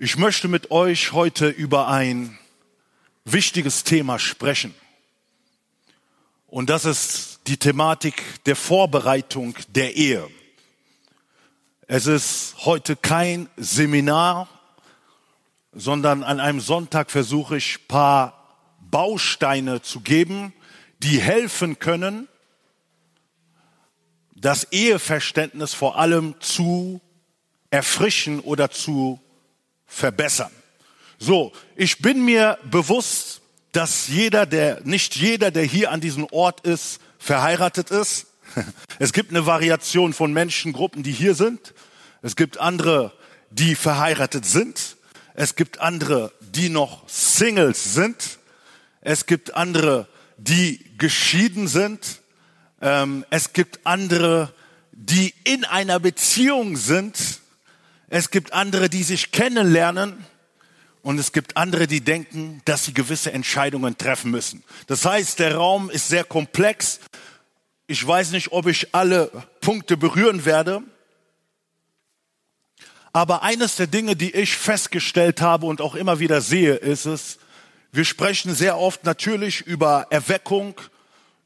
Ich möchte mit euch heute über ein wichtiges Thema sprechen. Und das ist die Thematik der Vorbereitung der Ehe. Es ist heute kein Seminar, sondern an einem Sonntag versuche ich paar Bausteine zu geben, die helfen können, das Eheverständnis vor allem zu erfrischen oder zu verbessern. So, ich bin mir bewusst, dass jeder, der, nicht jeder, der hier an diesem Ort ist, verheiratet ist. Es gibt eine Variation von Menschengruppen, die hier sind. Es gibt andere, die verheiratet sind. Es gibt andere, die noch Singles sind. Es gibt andere, die geschieden sind. Ähm, es gibt andere, die in einer Beziehung sind. Es gibt andere, die sich kennenlernen. Und es gibt andere, die denken, dass sie gewisse Entscheidungen treffen müssen. Das heißt, der Raum ist sehr komplex. Ich weiß nicht, ob ich alle Punkte berühren werde. Aber eines der Dinge, die ich festgestellt habe und auch immer wieder sehe, ist es, wir sprechen sehr oft natürlich über Erweckung,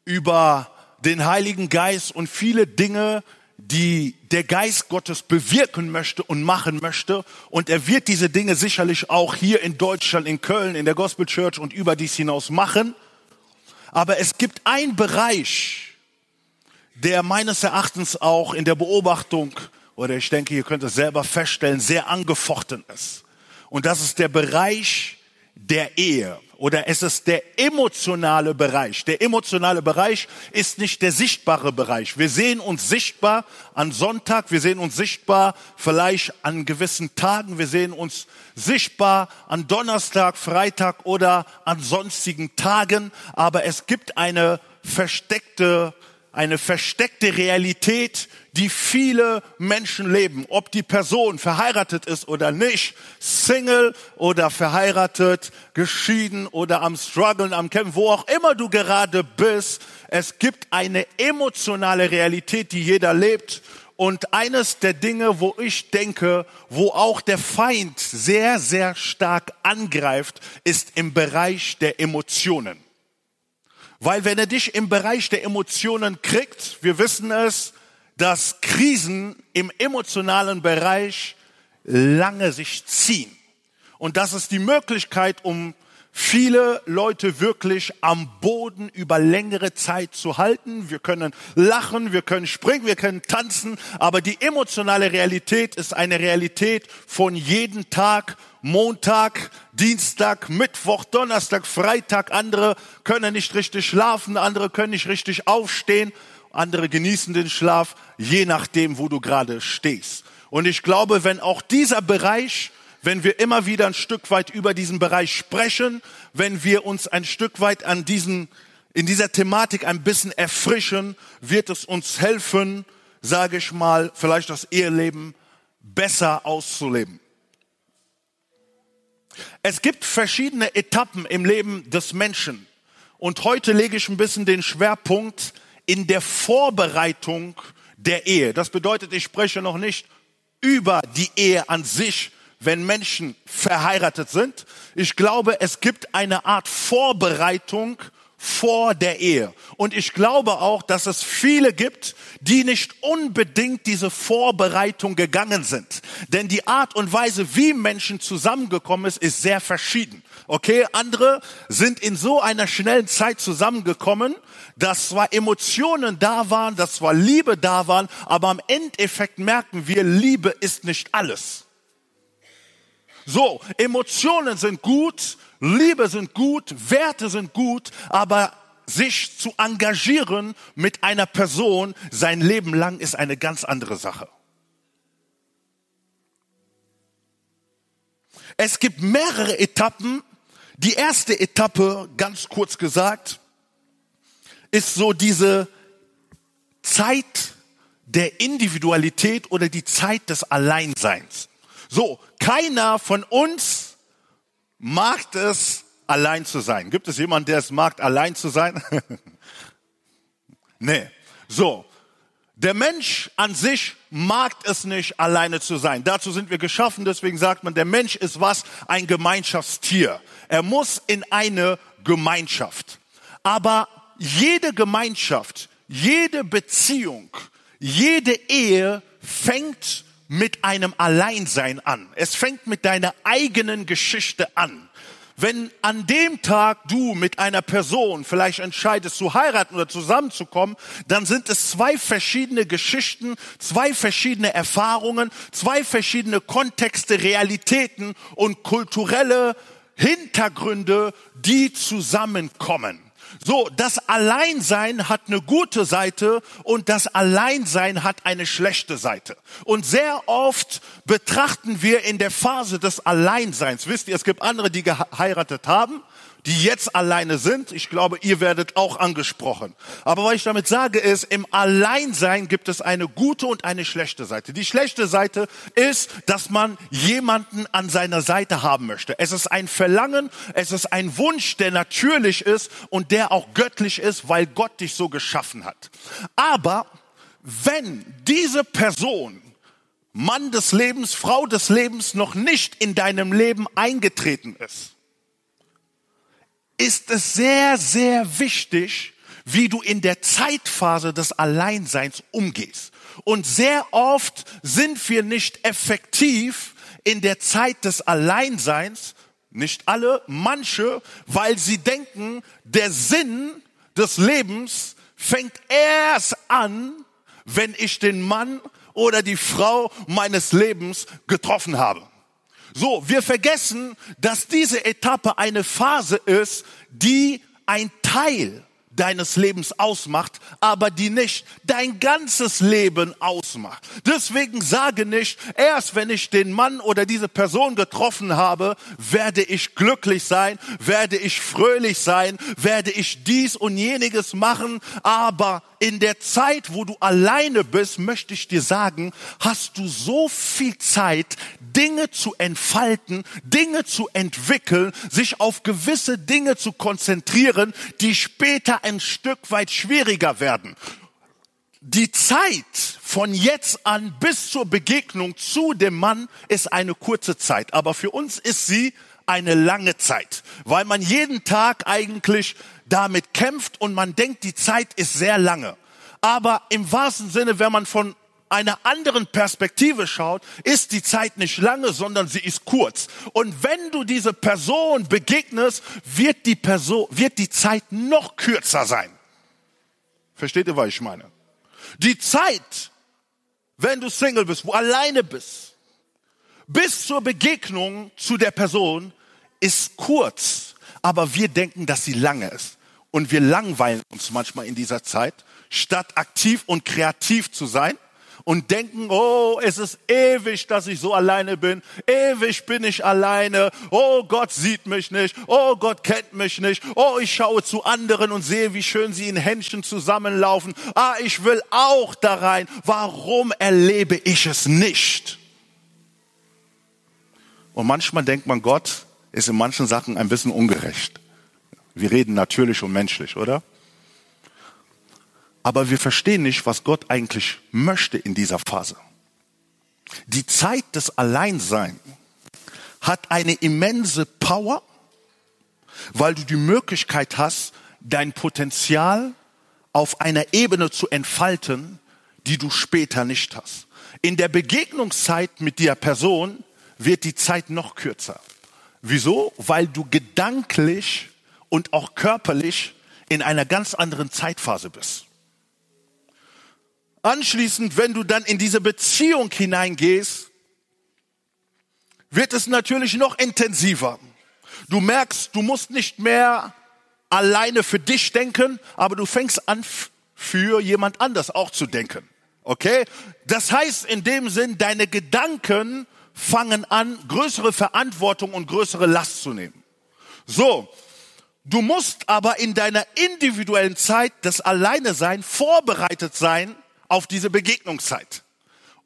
über den Heiligen Geist und viele Dinge, die der Geist Gottes bewirken möchte und machen möchte. Und er wird diese Dinge sicherlich auch hier in Deutschland, in Köln, in der Gospel Church und über dies hinaus machen. Aber es gibt einen Bereich, der meines Erachtens auch in der Beobachtung, oder ich denke, ihr könnt es selber feststellen, sehr angefochten ist. Und das ist der Bereich der Ehe oder es ist der emotionale Bereich. Der emotionale Bereich ist nicht der sichtbare Bereich. Wir sehen uns sichtbar an Sonntag, wir sehen uns sichtbar vielleicht an gewissen Tagen, wir sehen uns sichtbar an Donnerstag, Freitag oder an sonstigen Tagen, aber es gibt eine versteckte eine versteckte Realität, die viele Menschen leben, ob die Person verheiratet ist oder nicht, Single oder verheiratet, geschieden oder am struggeln, am kämpfen, wo auch immer du gerade bist. Es gibt eine emotionale Realität, die jeder lebt. Und eines der Dinge, wo ich denke, wo auch der Feind sehr, sehr stark angreift, ist im Bereich der Emotionen. Weil wenn er dich im Bereich der Emotionen kriegt, wir wissen es, dass Krisen im emotionalen Bereich lange sich ziehen. Und das ist die Möglichkeit, um viele Leute wirklich am Boden über längere Zeit zu halten. Wir können lachen, wir können springen, wir können tanzen, aber die emotionale Realität ist eine Realität von jeden Tag Montag, Dienstag, Mittwoch, Donnerstag, Freitag. Andere können nicht richtig schlafen, andere können nicht richtig aufstehen, andere genießen den Schlaf, je nachdem, wo du gerade stehst. Und ich glaube, wenn auch dieser Bereich, wenn wir immer wieder ein Stück weit über diesen Bereich sprechen, wenn wir uns ein Stück weit an diesen, in dieser Thematik ein bisschen erfrischen, wird es uns helfen, sage ich mal, vielleicht das Eheleben besser auszuleben. Es gibt verschiedene Etappen im Leben des Menschen. Und heute lege ich ein bisschen den Schwerpunkt in der Vorbereitung der Ehe. Das bedeutet, ich spreche noch nicht über die Ehe an sich, wenn Menschen verheiratet sind. Ich glaube, es gibt eine Art Vorbereitung vor der Ehe. Und ich glaube auch, dass es viele gibt, die nicht unbedingt diese Vorbereitung gegangen sind. Denn die Art und Weise, wie Menschen zusammengekommen ist, ist sehr verschieden. Okay, andere sind in so einer schnellen Zeit zusammengekommen, dass zwar Emotionen da waren, dass zwar Liebe da waren, aber am Endeffekt merken wir, Liebe ist nicht alles. So, Emotionen sind gut, Liebe sind gut, Werte sind gut, aber sich zu engagieren mit einer Person sein Leben lang ist eine ganz andere Sache. Es gibt mehrere Etappen. Die erste Etappe, ganz kurz gesagt, ist so diese Zeit der Individualität oder die Zeit des Alleinseins. So, keiner von uns mag es, allein zu sein. Gibt es jemanden, der es mag, allein zu sein? nee. So. Der Mensch an sich mag es nicht, alleine zu sein. Dazu sind wir geschaffen, deswegen sagt man, der Mensch ist was? Ein Gemeinschaftstier. Er muss in eine Gemeinschaft. Aber jede Gemeinschaft, jede Beziehung, jede Ehe fängt mit einem Alleinsein an. Es fängt mit deiner eigenen Geschichte an. Wenn an dem Tag du mit einer Person vielleicht entscheidest zu heiraten oder zusammenzukommen, dann sind es zwei verschiedene Geschichten, zwei verschiedene Erfahrungen, zwei verschiedene Kontexte, Realitäten und kulturelle Hintergründe, die zusammenkommen. So, das Alleinsein hat eine gute Seite und das Alleinsein hat eine schlechte Seite. Und sehr oft betrachten wir in der Phase des Alleinseins, wisst ihr, es gibt andere, die geheiratet haben die jetzt alleine sind. Ich glaube, ihr werdet auch angesprochen. Aber was ich damit sage ist, im Alleinsein gibt es eine gute und eine schlechte Seite. Die schlechte Seite ist, dass man jemanden an seiner Seite haben möchte. Es ist ein Verlangen, es ist ein Wunsch, der natürlich ist und der auch göttlich ist, weil Gott dich so geschaffen hat. Aber wenn diese Person Mann des Lebens, Frau des Lebens noch nicht in deinem Leben eingetreten ist, ist es sehr, sehr wichtig, wie du in der Zeitphase des Alleinseins umgehst. Und sehr oft sind wir nicht effektiv in der Zeit des Alleinseins, nicht alle, manche, weil sie denken, der Sinn des Lebens fängt erst an, wenn ich den Mann oder die Frau meines Lebens getroffen habe. So, wir vergessen, dass diese Etappe eine Phase ist, die ein Teil deines Lebens ausmacht, aber die nicht dein ganzes Leben ausmacht. Deswegen sage nicht, erst wenn ich den Mann oder diese Person getroffen habe, werde ich glücklich sein, werde ich fröhlich sein, werde ich dies und jeniges machen, aber in der Zeit, wo du alleine bist, möchte ich dir sagen, hast du so viel Zeit, Dinge zu entfalten, Dinge zu entwickeln, sich auf gewisse Dinge zu konzentrieren, die später ein Stück weit schwieriger werden. Die Zeit von jetzt an bis zur Begegnung zu dem Mann ist eine kurze Zeit, aber für uns ist sie eine lange Zeit, weil man jeden Tag eigentlich damit kämpft und man denkt, die Zeit ist sehr lange. Aber im wahrsten Sinne, wenn man von einer anderen Perspektive schaut, ist die Zeit nicht lange, sondern sie ist kurz. Und wenn du diese Person begegnest, wird die Person, wird die Zeit noch kürzer sein. Versteht ihr, was ich meine? Die Zeit, wenn du Single bist, wo alleine bist, bis zur Begegnung zu der Person ist kurz, aber wir denken, dass sie lange ist. Und wir langweilen uns manchmal in dieser Zeit, statt aktiv und kreativ zu sein und denken, oh, es ist ewig, dass ich so alleine bin. Ewig bin ich alleine. Oh, Gott sieht mich nicht. Oh, Gott kennt mich nicht. Oh, ich schaue zu anderen und sehe, wie schön sie in Händchen zusammenlaufen. Ah, ich will auch da rein. Warum erlebe ich es nicht? Und manchmal denkt man, Gott ist in manchen Sachen ein bisschen ungerecht. Wir reden natürlich und menschlich, oder? aber wir verstehen nicht, was Gott eigentlich möchte in dieser Phase. Die Zeit des Alleinsein hat eine immense Power, weil du die Möglichkeit hast, dein Potenzial auf einer Ebene zu entfalten, die du später nicht hast. In der Begegnungszeit mit der Person wird die Zeit noch kürzer. Wieso? Weil du gedanklich und auch körperlich in einer ganz anderen Zeitphase bist. Anschließend, wenn du dann in diese Beziehung hineingehst, wird es natürlich noch intensiver. Du merkst, du musst nicht mehr alleine für dich denken, aber du fängst an, für jemand anders auch zu denken. Okay? Das heißt in dem Sinn, deine Gedanken fangen an, größere Verantwortung und größere Last zu nehmen. So. Du musst aber in deiner individuellen Zeit des Alleine sein, vorbereitet sein, auf diese Begegnungszeit.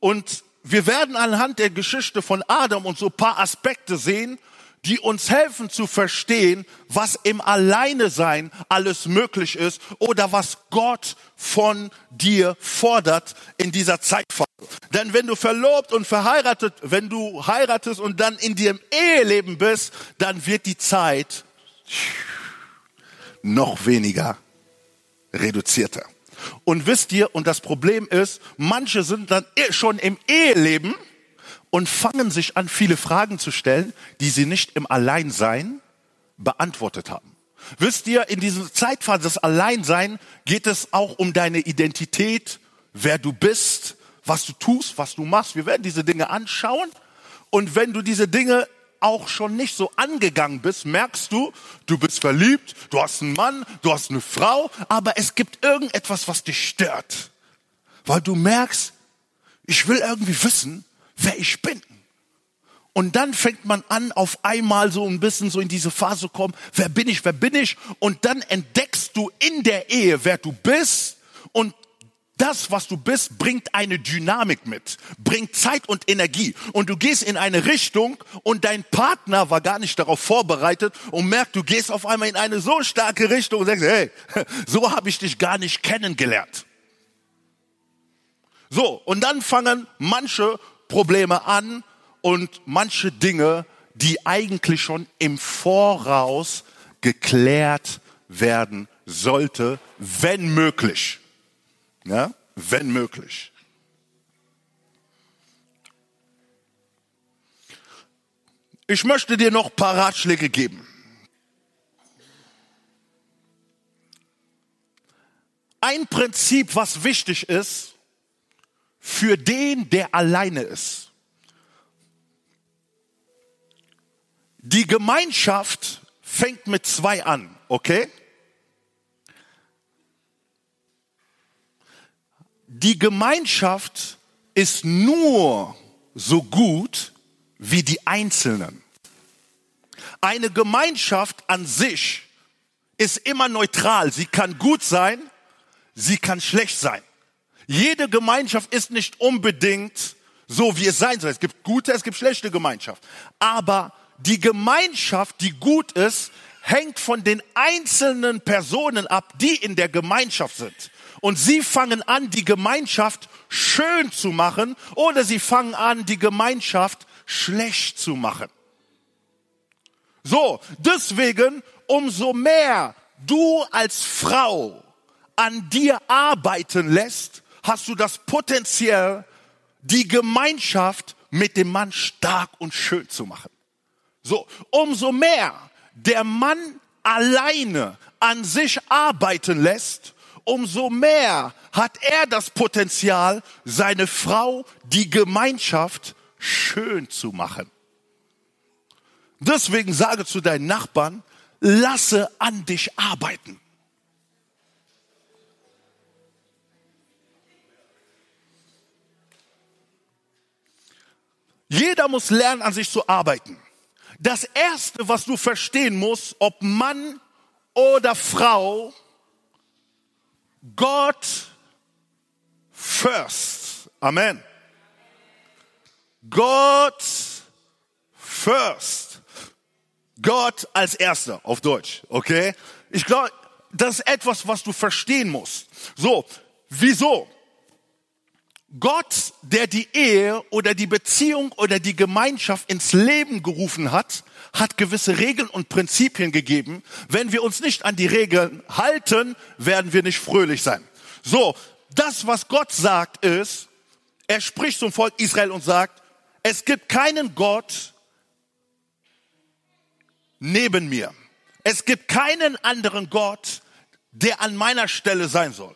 Und wir werden anhand der Geschichte von Adam und so paar Aspekte sehen, die uns helfen zu verstehen, was im Alleinesein alles möglich ist oder was Gott von dir fordert in dieser Zeitphase. Denn wenn du verlobt und verheiratet, wenn du heiratest und dann in im Eheleben bist, dann wird die Zeit noch weniger reduzierter. Und wisst ihr, und das Problem ist, manche sind dann eh schon im Eheleben und fangen sich an, viele Fragen zu stellen, die sie nicht im Alleinsein beantwortet haben. Wisst ihr, in dieser Zeitphase des Alleinsein geht es auch um deine Identität, wer du bist, was du tust, was du machst. Wir werden diese Dinge anschauen. Und wenn du diese Dinge auch schon nicht so angegangen bist, merkst du, du bist verliebt, du hast einen Mann, du hast eine Frau, aber es gibt irgendetwas, was dich stört. Weil du merkst, ich will irgendwie wissen, wer ich bin. Und dann fängt man an, auf einmal so ein bisschen so in diese Phase zu kommen, wer bin ich, wer bin ich? Und dann entdeckst du in der Ehe, wer du bist und das, was du bist, bringt eine Dynamik mit, bringt Zeit und Energie. Und du gehst in eine Richtung und dein Partner war gar nicht darauf vorbereitet und merkt, du gehst auf einmal in eine so starke Richtung und sagst, hey, so habe ich dich gar nicht kennengelernt. So, und dann fangen manche Probleme an und manche Dinge, die eigentlich schon im Voraus geklärt werden sollte, wenn möglich. Ja? Wenn möglich. Ich möchte dir noch ein paar Ratschläge geben. Ein Prinzip, was wichtig ist für den, der alleine ist. Die Gemeinschaft fängt mit zwei an, okay? Die Gemeinschaft ist nur so gut wie die Einzelnen. Eine Gemeinschaft an sich ist immer neutral. Sie kann gut sein, sie kann schlecht sein. Jede Gemeinschaft ist nicht unbedingt so, wie es sein soll. Es gibt gute, es gibt schlechte Gemeinschaft. Aber die Gemeinschaft, die gut ist, hängt von den einzelnen Personen ab, die in der Gemeinschaft sind. Und sie fangen an, die Gemeinschaft schön zu machen oder sie fangen an, die Gemeinschaft schlecht zu machen. So, deswegen, umso mehr du als Frau an dir arbeiten lässt, hast du das Potenzial, die Gemeinschaft mit dem Mann stark und schön zu machen. So, umso mehr der Mann alleine an sich arbeiten lässt, umso mehr hat er das Potenzial, seine Frau, die Gemeinschaft schön zu machen. Deswegen sage zu deinen Nachbarn, lasse an dich arbeiten. Jeder muss lernen, an sich zu arbeiten. Das Erste, was du verstehen musst, ob Mann oder Frau, God first. Amen. God first. Gott als Erster auf Deutsch, okay? Ich glaube, das ist etwas, was du verstehen musst. So, wieso? Gott, der die Ehe oder die Beziehung oder die Gemeinschaft ins Leben gerufen hat, hat gewisse Regeln und Prinzipien gegeben. Wenn wir uns nicht an die Regeln halten, werden wir nicht fröhlich sein. So, das, was Gott sagt, ist, er spricht zum Volk Israel und sagt, es gibt keinen Gott neben mir. Es gibt keinen anderen Gott, der an meiner Stelle sein soll.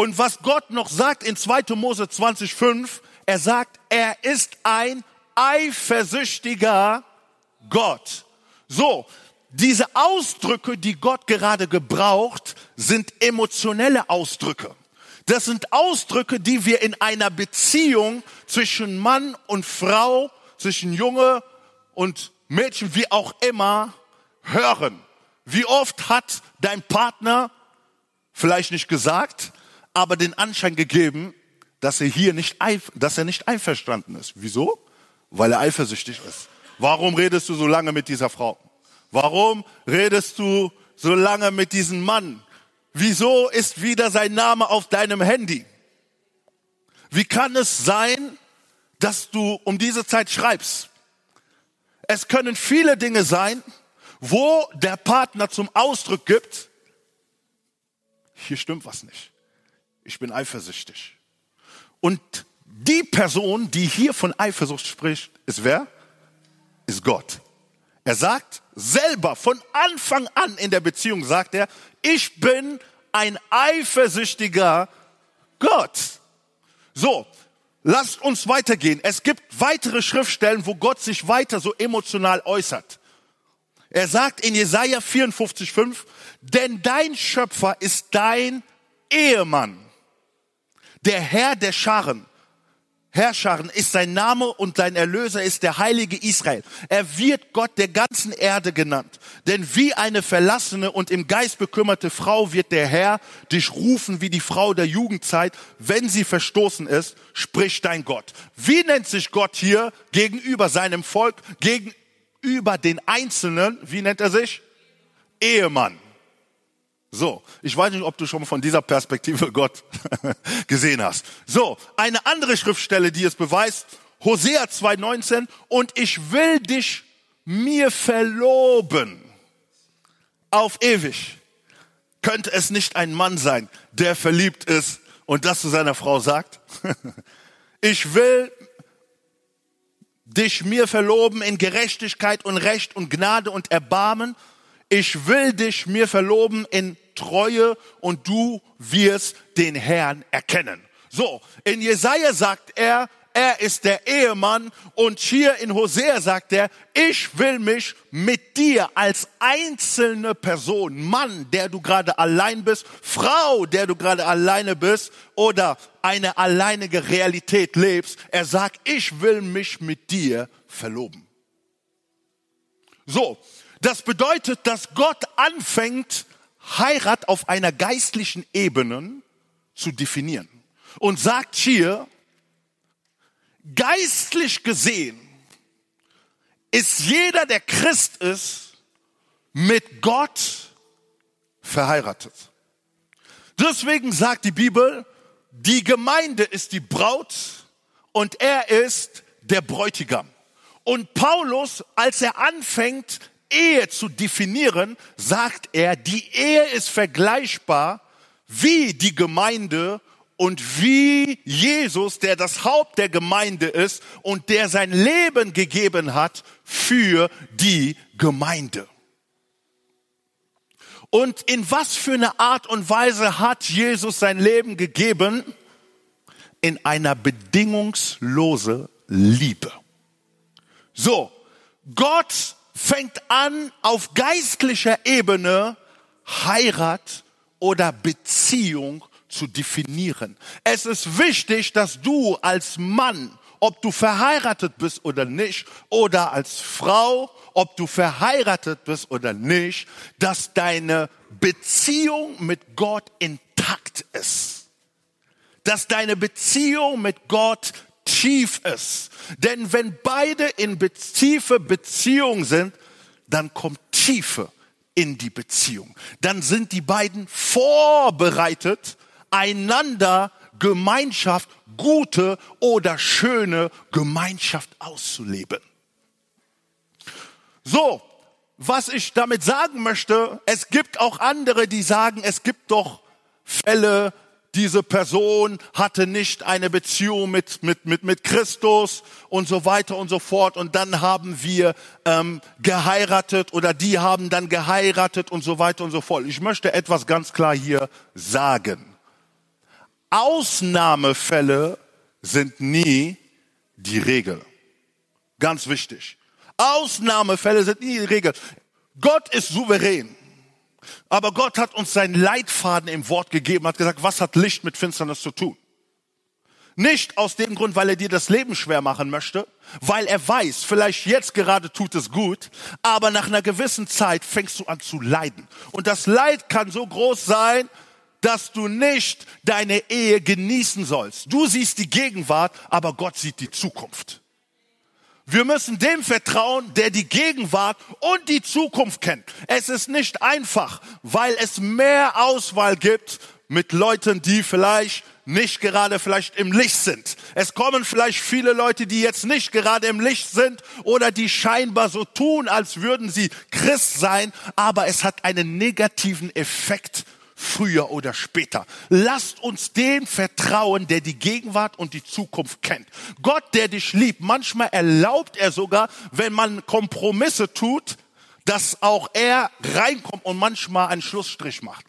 Und was Gott noch sagt in 2. Mose 20,5, er sagt, er ist ein eifersüchtiger Gott. So, diese Ausdrücke, die Gott gerade gebraucht, sind emotionelle Ausdrücke. Das sind Ausdrücke, die wir in einer Beziehung zwischen Mann und Frau, zwischen Junge und Mädchen, wie auch immer, hören. Wie oft hat dein Partner vielleicht nicht gesagt, aber den Anschein gegeben, dass er hier nicht, dass er nicht einverstanden ist. Wieso? Weil er eifersüchtig ist Warum redest du so lange mit dieser Frau? Warum redest du so lange mit diesem Mann? Wieso ist wieder sein Name auf deinem Handy? Wie kann es sein, dass du um diese Zeit schreibst? Es können viele Dinge sein, wo der Partner zum Ausdruck gibt, hier stimmt was nicht. Ich bin eifersüchtig. Und die Person, die hier von Eifersucht spricht, ist wer? Ist Gott. Er sagt selber von Anfang an in der Beziehung, sagt er, ich bin ein eifersüchtiger Gott. So, lasst uns weitergehen. Es gibt weitere Schriftstellen, wo Gott sich weiter so emotional äußert. Er sagt in Jesaja 54,5, denn dein Schöpfer ist dein Ehemann. Der Herr der Scharen, Herrscharen ist sein Name und sein Erlöser ist der Heilige Israel. Er wird Gott der ganzen Erde genannt. Denn wie eine verlassene und im Geist bekümmerte Frau wird der Herr dich rufen wie die Frau der Jugendzeit, wenn sie verstoßen ist, spricht dein Gott. Wie nennt sich Gott hier gegenüber seinem Volk, gegenüber den Einzelnen? Wie nennt er sich? Ehemann. So, ich weiß nicht, ob du schon von dieser Perspektive Gott gesehen hast. So, eine andere Schriftstelle, die es beweist, Hosea 2,19, und ich will dich mir verloben auf ewig. Könnte es nicht ein Mann sein, der verliebt ist und das zu seiner Frau sagt? ich will dich mir verloben in Gerechtigkeit und Recht und Gnade und Erbarmen ich will dich mir verloben in Treue und du wirst den Herrn erkennen. So, in Jesaja sagt er, er ist der Ehemann und hier in Hosea sagt er, ich will mich mit dir als einzelne Person, Mann, der du gerade allein bist, Frau, der du gerade alleine bist oder eine alleinige Realität lebst. Er sagt, ich will mich mit dir verloben. So, das bedeutet, dass Gott anfängt, Heirat auf einer geistlichen Ebene zu definieren und sagt hier, geistlich gesehen ist jeder, der Christ ist, mit Gott verheiratet. Deswegen sagt die Bibel, die Gemeinde ist die Braut und er ist der Bräutigam. Und Paulus, als er anfängt, Ehe zu definieren, sagt er, die Ehe ist vergleichbar wie die Gemeinde und wie Jesus, der das Haupt der Gemeinde ist und der sein Leben gegeben hat für die Gemeinde. Und in was für eine Art und Weise hat Jesus sein Leben gegeben? In einer bedingungslose Liebe. So, Gott fängt an, auf geistlicher Ebene Heirat oder Beziehung zu definieren. Es ist wichtig, dass du als Mann, ob du verheiratet bist oder nicht, oder als Frau, ob du verheiratet bist oder nicht, dass deine Beziehung mit Gott intakt ist. Dass deine Beziehung mit Gott tief ist. Denn wenn beide in tiefe Beziehung sind, dann kommt Tiefe in die Beziehung. Dann sind die beiden vorbereitet, einander Gemeinschaft, gute oder schöne Gemeinschaft auszuleben. So, was ich damit sagen möchte, es gibt auch andere, die sagen, es gibt doch Fälle, diese Person hatte nicht eine Beziehung mit, mit, mit, mit Christus und so weiter und so fort. Und dann haben wir ähm, geheiratet oder die haben dann geheiratet und so weiter und so fort. Ich möchte etwas ganz klar hier sagen. Ausnahmefälle sind nie die Regel. Ganz wichtig. Ausnahmefälle sind nie die Regel. Gott ist souverän. Aber Gott hat uns seinen Leitfaden im Wort gegeben, hat gesagt, was hat Licht mit Finsternis zu tun? Nicht aus dem Grund, weil er dir das Leben schwer machen möchte, weil er weiß, vielleicht jetzt gerade tut es gut, aber nach einer gewissen Zeit fängst du an zu leiden. Und das Leid kann so groß sein, dass du nicht deine Ehe genießen sollst. Du siehst die Gegenwart, aber Gott sieht die Zukunft. Wir müssen dem vertrauen, der die Gegenwart und die Zukunft kennt. Es ist nicht einfach, weil es mehr Auswahl gibt mit Leuten, die vielleicht nicht gerade vielleicht im Licht sind. Es kommen vielleicht viele Leute, die jetzt nicht gerade im Licht sind oder die scheinbar so tun, als würden sie Christ sein, aber es hat einen negativen Effekt früher oder später. Lasst uns dem vertrauen, der die Gegenwart und die Zukunft kennt. Gott, der dich liebt, manchmal erlaubt er sogar, wenn man Kompromisse tut, dass auch er reinkommt und manchmal einen Schlussstrich macht.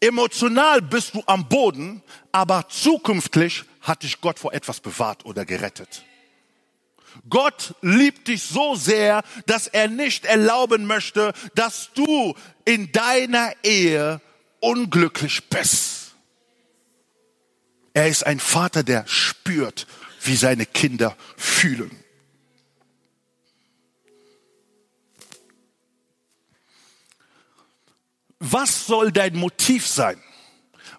Emotional bist du am Boden, aber zukünftig hat dich Gott vor etwas bewahrt oder gerettet. Gott liebt dich so sehr, dass er nicht erlauben möchte, dass du in deiner Ehe unglücklich bist. Er ist ein Vater, der spürt, wie seine Kinder fühlen. Was soll dein Motiv sein?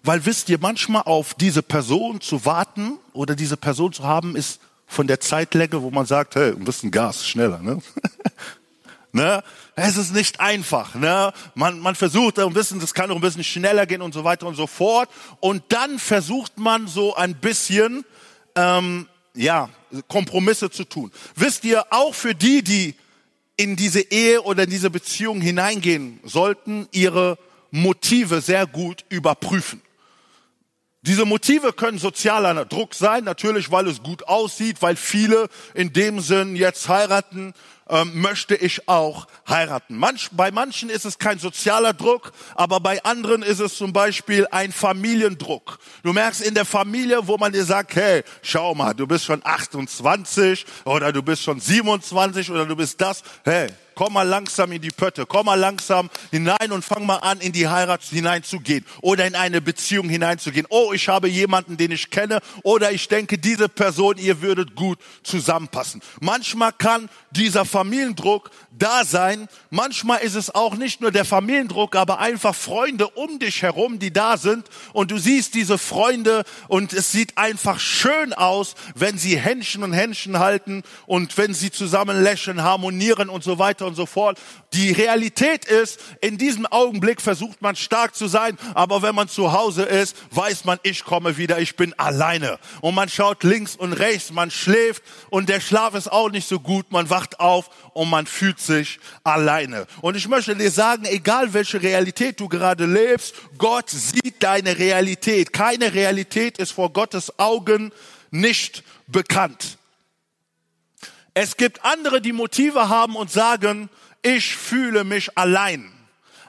Weil wisst ihr, manchmal auf diese Person zu warten oder diese Person zu haben, ist von der Zeitlänge, wo man sagt, hey, ein bisschen Gas, schneller, ne? ne? Es ist nicht einfach, ne? Man, man versucht ein bisschen, das kann auch ein bisschen schneller gehen und so weiter und so fort. Und dann versucht man so ein bisschen, ähm, ja, Kompromisse zu tun. Wisst ihr, auch für die, die in diese Ehe oder in diese Beziehung hineingehen sollten, ihre Motive sehr gut überprüfen. Diese Motive können sozialer Druck sein, natürlich, weil es gut aussieht, weil viele in dem Sinn jetzt heiraten, ähm, möchte ich auch heiraten. Manch, bei manchen ist es kein sozialer Druck, aber bei anderen ist es zum Beispiel ein Familiendruck. Du merkst in der Familie, wo man dir sagt, hey, schau mal, du bist schon 28 oder du bist schon 27 oder du bist das, hey, komm mal langsam in die Pötte, komm mal langsam hinein und fang mal an, in die Heirat hineinzugehen oder in eine Beziehung hineinzugehen. Oh, ich habe jemanden, den ich kenne oder ich denke, diese Person, ihr würdet gut zusammenpassen. Manchmal kann dieser Familiendruck da sein. Manchmal ist es auch nicht nur der Familiendruck, aber einfach Freunde um dich herum, die da sind und du siehst diese Freunde und es sieht einfach schön aus, wenn sie Händchen und Händchen halten und wenn sie zusammen lächeln, harmonieren und so weiter und so fort. Die Realität ist, in diesem Augenblick versucht man stark zu sein, aber wenn man zu Hause ist, weiß man, ich komme wieder, ich bin alleine. Und man schaut links und rechts, man schläft und der Schlaf ist auch nicht so gut, man wacht auf und man fühlt sich alleine. Und ich möchte dir sagen, egal welche Realität du gerade lebst, Gott sieht deine Realität. Keine Realität ist vor Gottes Augen nicht bekannt. Es gibt andere, die Motive haben und sagen, ich fühle mich allein.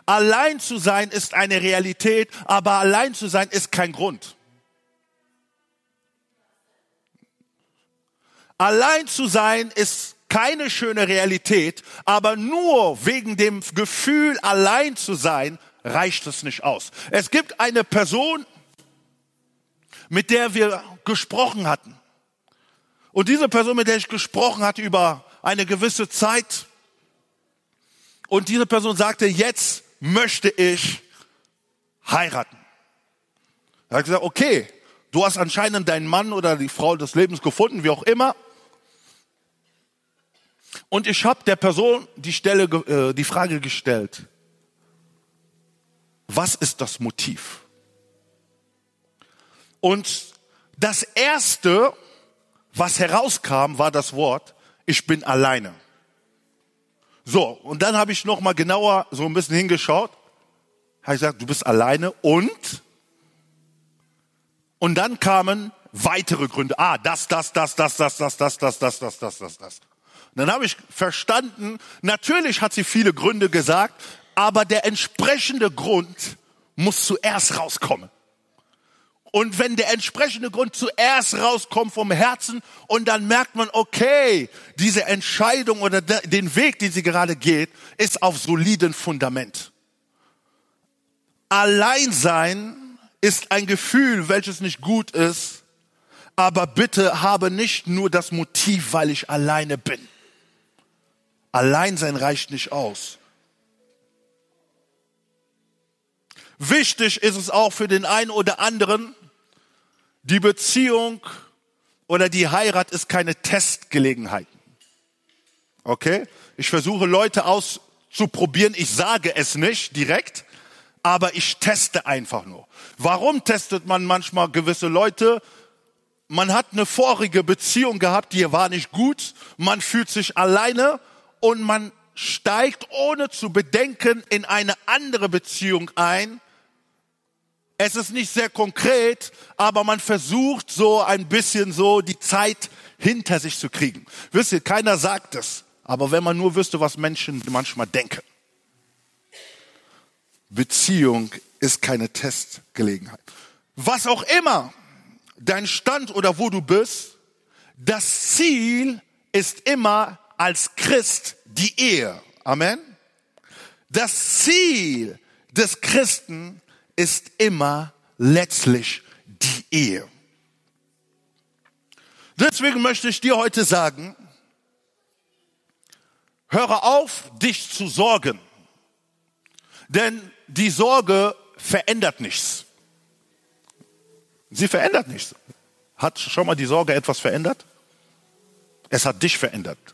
Allein zu sein ist eine Realität, aber allein zu sein ist kein Grund. Allein zu sein ist keine schöne Realität, aber nur wegen dem Gefühl, allein zu sein, reicht es nicht aus. Es gibt eine Person, mit der wir gesprochen hatten. Und diese Person, mit der ich gesprochen hatte über eine gewisse Zeit, und diese Person sagte, jetzt möchte ich heiraten. Er hat gesagt, okay, du hast anscheinend deinen Mann oder die Frau des Lebens gefunden, wie auch immer. Und ich habe der Person die, Stelle, äh, die Frage gestellt, was ist das Motiv? Und das Erste, was herauskam, war das Wort, ich bin alleine. So, und dann habe ich noch mal genauer so ein bisschen hingeschaut. Habe ich gesagt, du bist alleine und? Und dann kamen weitere Gründe. Ah, das, das, das, das, das, das, das, das, das, das, das, das, das. Dann habe ich verstanden, natürlich hat sie viele Gründe gesagt, aber der entsprechende Grund muss zuerst rauskommen. Und wenn der entsprechende Grund zuerst rauskommt vom Herzen und dann merkt man, okay, diese Entscheidung oder den Weg, den sie gerade geht, ist auf soliden Fundament. Alleinsein ist ein Gefühl, welches nicht gut ist, aber bitte habe nicht nur das Motiv, weil ich alleine bin. Alleinsein reicht nicht aus. Wichtig ist es auch für den einen oder anderen, die Beziehung oder die Heirat ist keine Testgelegenheit. Okay? Ich versuche Leute auszuprobieren. Ich sage es nicht direkt, aber ich teste einfach nur. Warum testet man manchmal gewisse Leute? Man hat eine vorige Beziehung gehabt, die war nicht gut. Man fühlt sich alleine und man steigt ohne zu bedenken in eine andere Beziehung ein. Es ist nicht sehr konkret, aber man versucht so ein bisschen so die Zeit hinter sich zu kriegen. Wisst ihr, keiner sagt es, aber wenn man nur wüsste, was Menschen manchmal denken. Beziehung ist keine Testgelegenheit. Was auch immer dein Stand oder wo du bist, das Ziel ist immer als Christ die Ehe. Amen. Das Ziel des Christen ist immer letztlich die Ehe. Deswegen möchte ich dir heute sagen, höre auf, dich zu sorgen. Denn die Sorge verändert nichts. Sie verändert nichts. Hat schon mal die Sorge etwas verändert? Es hat dich verändert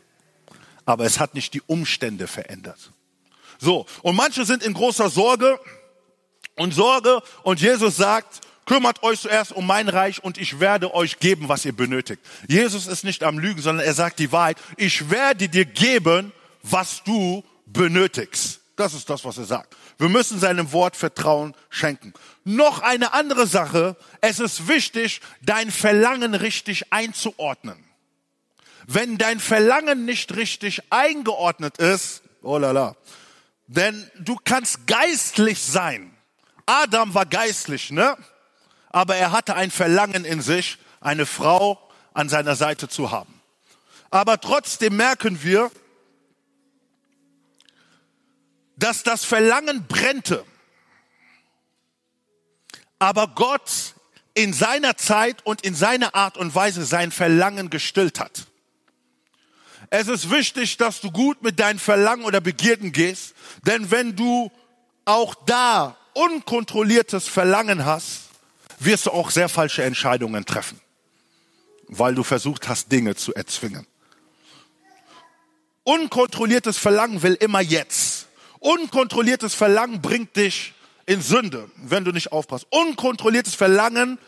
aber es hat nicht die Umstände verändert. So, und manche sind in großer Sorge und Sorge und Jesus sagt, kümmert euch zuerst um mein Reich und ich werde euch geben, was ihr benötigt. Jesus ist nicht am Lügen, sondern er sagt die Wahrheit. Ich werde dir geben, was du benötigst. Das ist das, was er sagt. Wir müssen seinem Wort Vertrauen schenken. Noch eine andere Sache. Es ist wichtig, dein Verlangen richtig einzuordnen. Wenn dein Verlangen nicht richtig eingeordnet ist, oh la la, denn du kannst geistlich sein. Adam war geistlich, ne? Aber er hatte ein Verlangen in sich, eine Frau an seiner Seite zu haben. Aber trotzdem merken wir, dass das Verlangen brennte. Aber Gott in seiner Zeit und in seiner Art und Weise sein Verlangen gestillt hat. Es ist wichtig, dass du gut mit deinen Verlangen oder Begierden gehst, denn wenn du auch da unkontrolliertes Verlangen hast, wirst du auch sehr falsche Entscheidungen treffen, weil du versucht hast, Dinge zu erzwingen. Unkontrolliertes Verlangen will immer jetzt. Unkontrolliertes Verlangen bringt dich in Sünde, wenn du nicht aufpasst. Unkontrolliertes Verlangen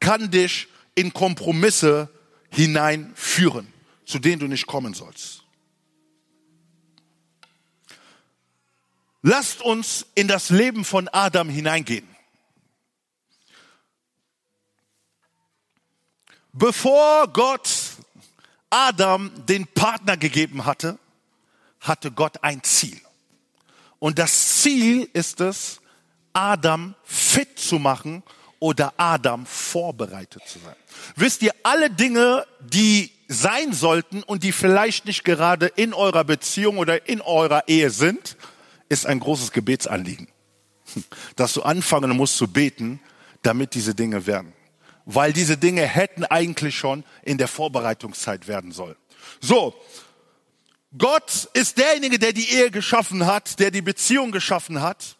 kann dich in Kompromisse hineinführen zu denen du nicht kommen sollst. Lasst uns in das Leben von Adam hineingehen. Bevor Gott Adam den Partner gegeben hatte, hatte Gott ein Ziel. Und das Ziel ist es, Adam fit zu machen oder Adam vorbereitet zu sein. Wisst ihr, alle Dinge, die sein sollten und die vielleicht nicht gerade in eurer Beziehung oder in eurer Ehe sind, ist ein großes Gebetsanliegen. Dass du anfangen musst zu beten, damit diese Dinge werden. Weil diese Dinge hätten eigentlich schon in der Vorbereitungszeit werden sollen. So. Gott ist derjenige, der die Ehe geschaffen hat, der die Beziehung geschaffen hat.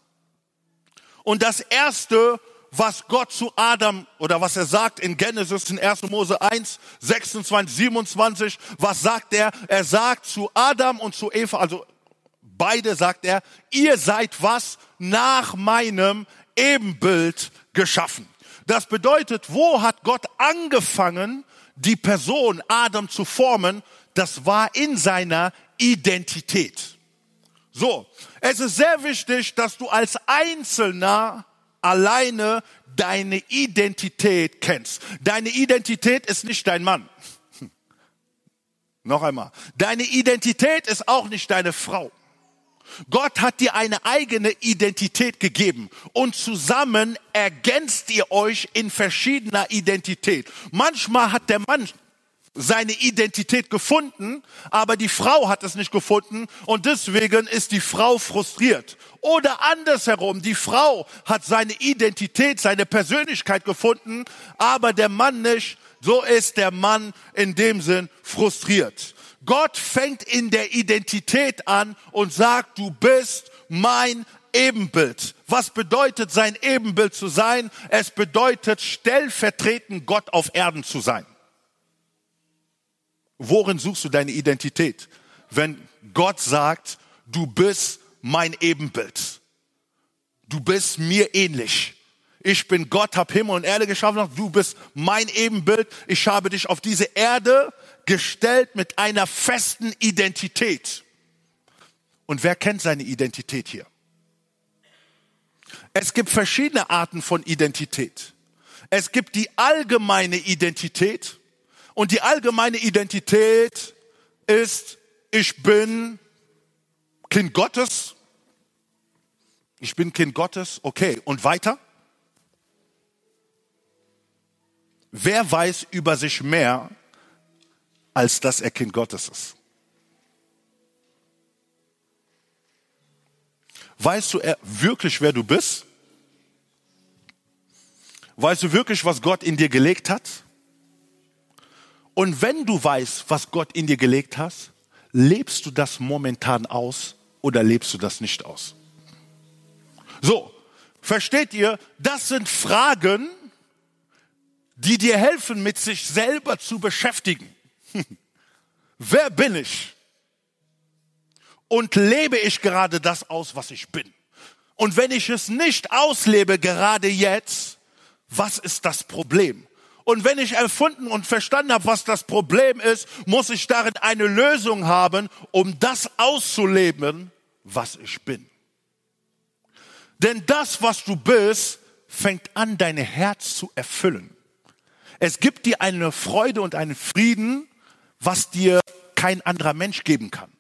Und das erste, was Gott zu Adam oder was er sagt in Genesis in 1. Mose 1, 26, 27, was sagt er? Er sagt zu Adam und zu Eva, also beide sagt er, ihr seid was nach meinem Ebenbild geschaffen. Das bedeutet, wo hat Gott angefangen, die Person Adam zu formen? Das war in seiner Identität. So, es ist sehr wichtig, dass du als Einzelner alleine deine Identität kennst. Deine Identität ist nicht dein Mann. Noch einmal. Deine Identität ist auch nicht deine Frau. Gott hat dir eine eigene Identität gegeben und zusammen ergänzt ihr euch in verschiedener Identität. Manchmal hat der Mann seine Identität gefunden, aber die Frau hat es nicht gefunden und deswegen ist die Frau frustriert. Oder andersherum, die Frau hat seine Identität, seine Persönlichkeit gefunden, aber der Mann nicht. So ist der Mann in dem Sinn frustriert. Gott fängt in der Identität an und sagt, du bist mein Ebenbild. Was bedeutet sein Ebenbild zu sein? Es bedeutet stellvertretend Gott auf Erden zu sein. Worin suchst du deine Identität? Wenn Gott sagt, du bist mein Ebenbild. Du bist mir ähnlich. Ich bin Gott, hab Himmel und Erde geschaffen. Du bist mein Ebenbild. Ich habe dich auf diese Erde gestellt mit einer festen Identität. Und wer kennt seine Identität hier? Es gibt verschiedene Arten von Identität. Es gibt die allgemeine Identität und die allgemeine Identität ist, ich bin Kind Gottes. Ich bin Kind Gottes. Okay, und weiter? Wer weiß über sich mehr, als dass er Kind Gottes ist? Weißt du wirklich, wer du bist? Weißt du wirklich, was Gott in dir gelegt hat? Und wenn du weißt, was Gott in dir gelegt hat, lebst du das momentan aus oder lebst du das nicht aus? So, versteht ihr? Das sind Fragen, die dir helfen, mit sich selber zu beschäftigen. Wer bin ich? Und lebe ich gerade das aus, was ich bin? Und wenn ich es nicht auslebe, gerade jetzt, was ist das Problem? Und wenn ich erfunden und verstanden habe, was das Problem ist, muss ich darin eine Lösung haben, um das auszuleben, was ich bin. Denn das, was du bist, fängt an, dein Herz zu erfüllen. Es gibt dir eine Freude und einen Frieden, was dir kein anderer Mensch geben kann.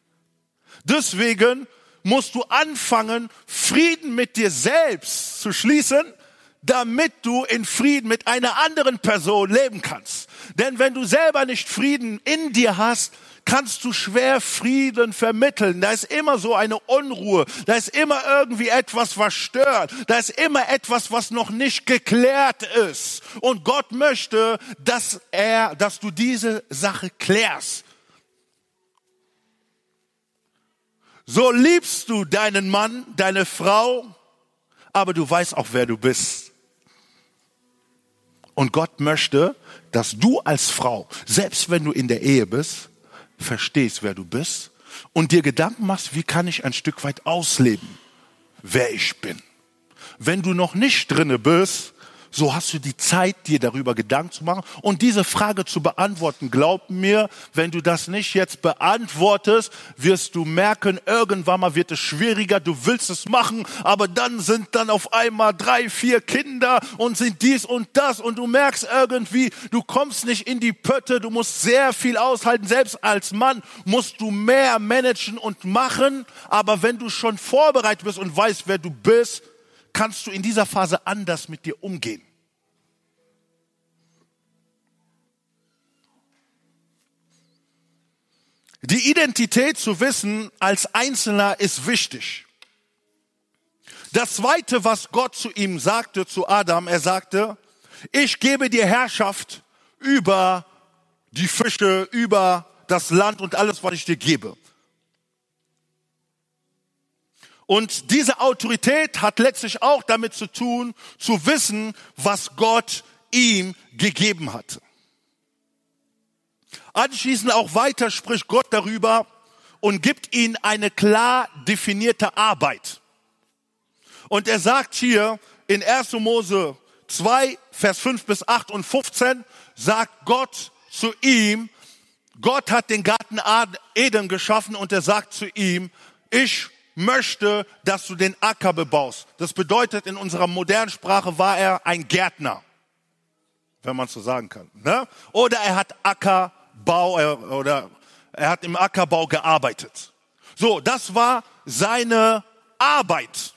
Deswegen musst du anfangen, Frieden mit dir selbst zu schließen, damit du in Frieden mit einer anderen Person leben kannst. Denn wenn du selber nicht Frieden in dir hast, kannst du schwer Frieden vermitteln. Da ist immer so eine Unruhe. Da ist immer irgendwie etwas, was stört. Da ist immer etwas, was noch nicht geklärt ist. Und Gott möchte, dass er, dass du diese Sache klärst. So liebst du deinen Mann, deine Frau, aber du weißt auch, wer du bist. Und Gott möchte, dass du als Frau, selbst wenn du in der Ehe bist, verstehst, wer du bist und dir Gedanken machst, wie kann ich ein Stück weit ausleben, wer ich bin. Wenn du noch nicht drinne bist, so hast du die Zeit, dir darüber Gedanken zu machen und diese Frage zu beantworten. Glaub mir, wenn du das nicht jetzt beantwortest, wirst du merken, irgendwann mal wird es schwieriger, du willst es machen, aber dann sind dann auf einmal drei, vier Kinder und sind dies und das und du merkst irgendwie, du kommst nicht in die Pötte, du musst sehr viel aushalten, selbst als Mann musst du mehr managen und machen, aber wenn du schon vorbereitet bist und weißt, wer du bist, kannst du in dieser Phase anders mit dir umgehen. Die Identität zu wissen als Einzelner ist wichtig. Das zweite, was Gott zu ihm sagte, zu Adam, er sagte, ich gebe dir Herrschaft über die Fische, über das Land und alles, was ich dir gebe. Und diese Autorität hat letztlich auch damit zu tun, zu wissen, was Gott ihm gegeben hatte. Anschließend auch weiter spricht Gott darüber und gibt ihm eine klar definierte Arbeit. Und er sagt hier in 1. Mose 2, Vers 5 bis 8 und 15, sagt Gott zu ihm, Gott hat den Garten Eden geschaffen und er sagt zu ihm, ich möchte, dass du den Acker bebaust. Das bedeutet, in unserer modernen Sprache war er ein Gärtner, wenn man so sagen kann. Ne? Oder er hat Ackerbau äh, oder er hat im Ackerbau gearbeitet. So, das war seine Arbeit.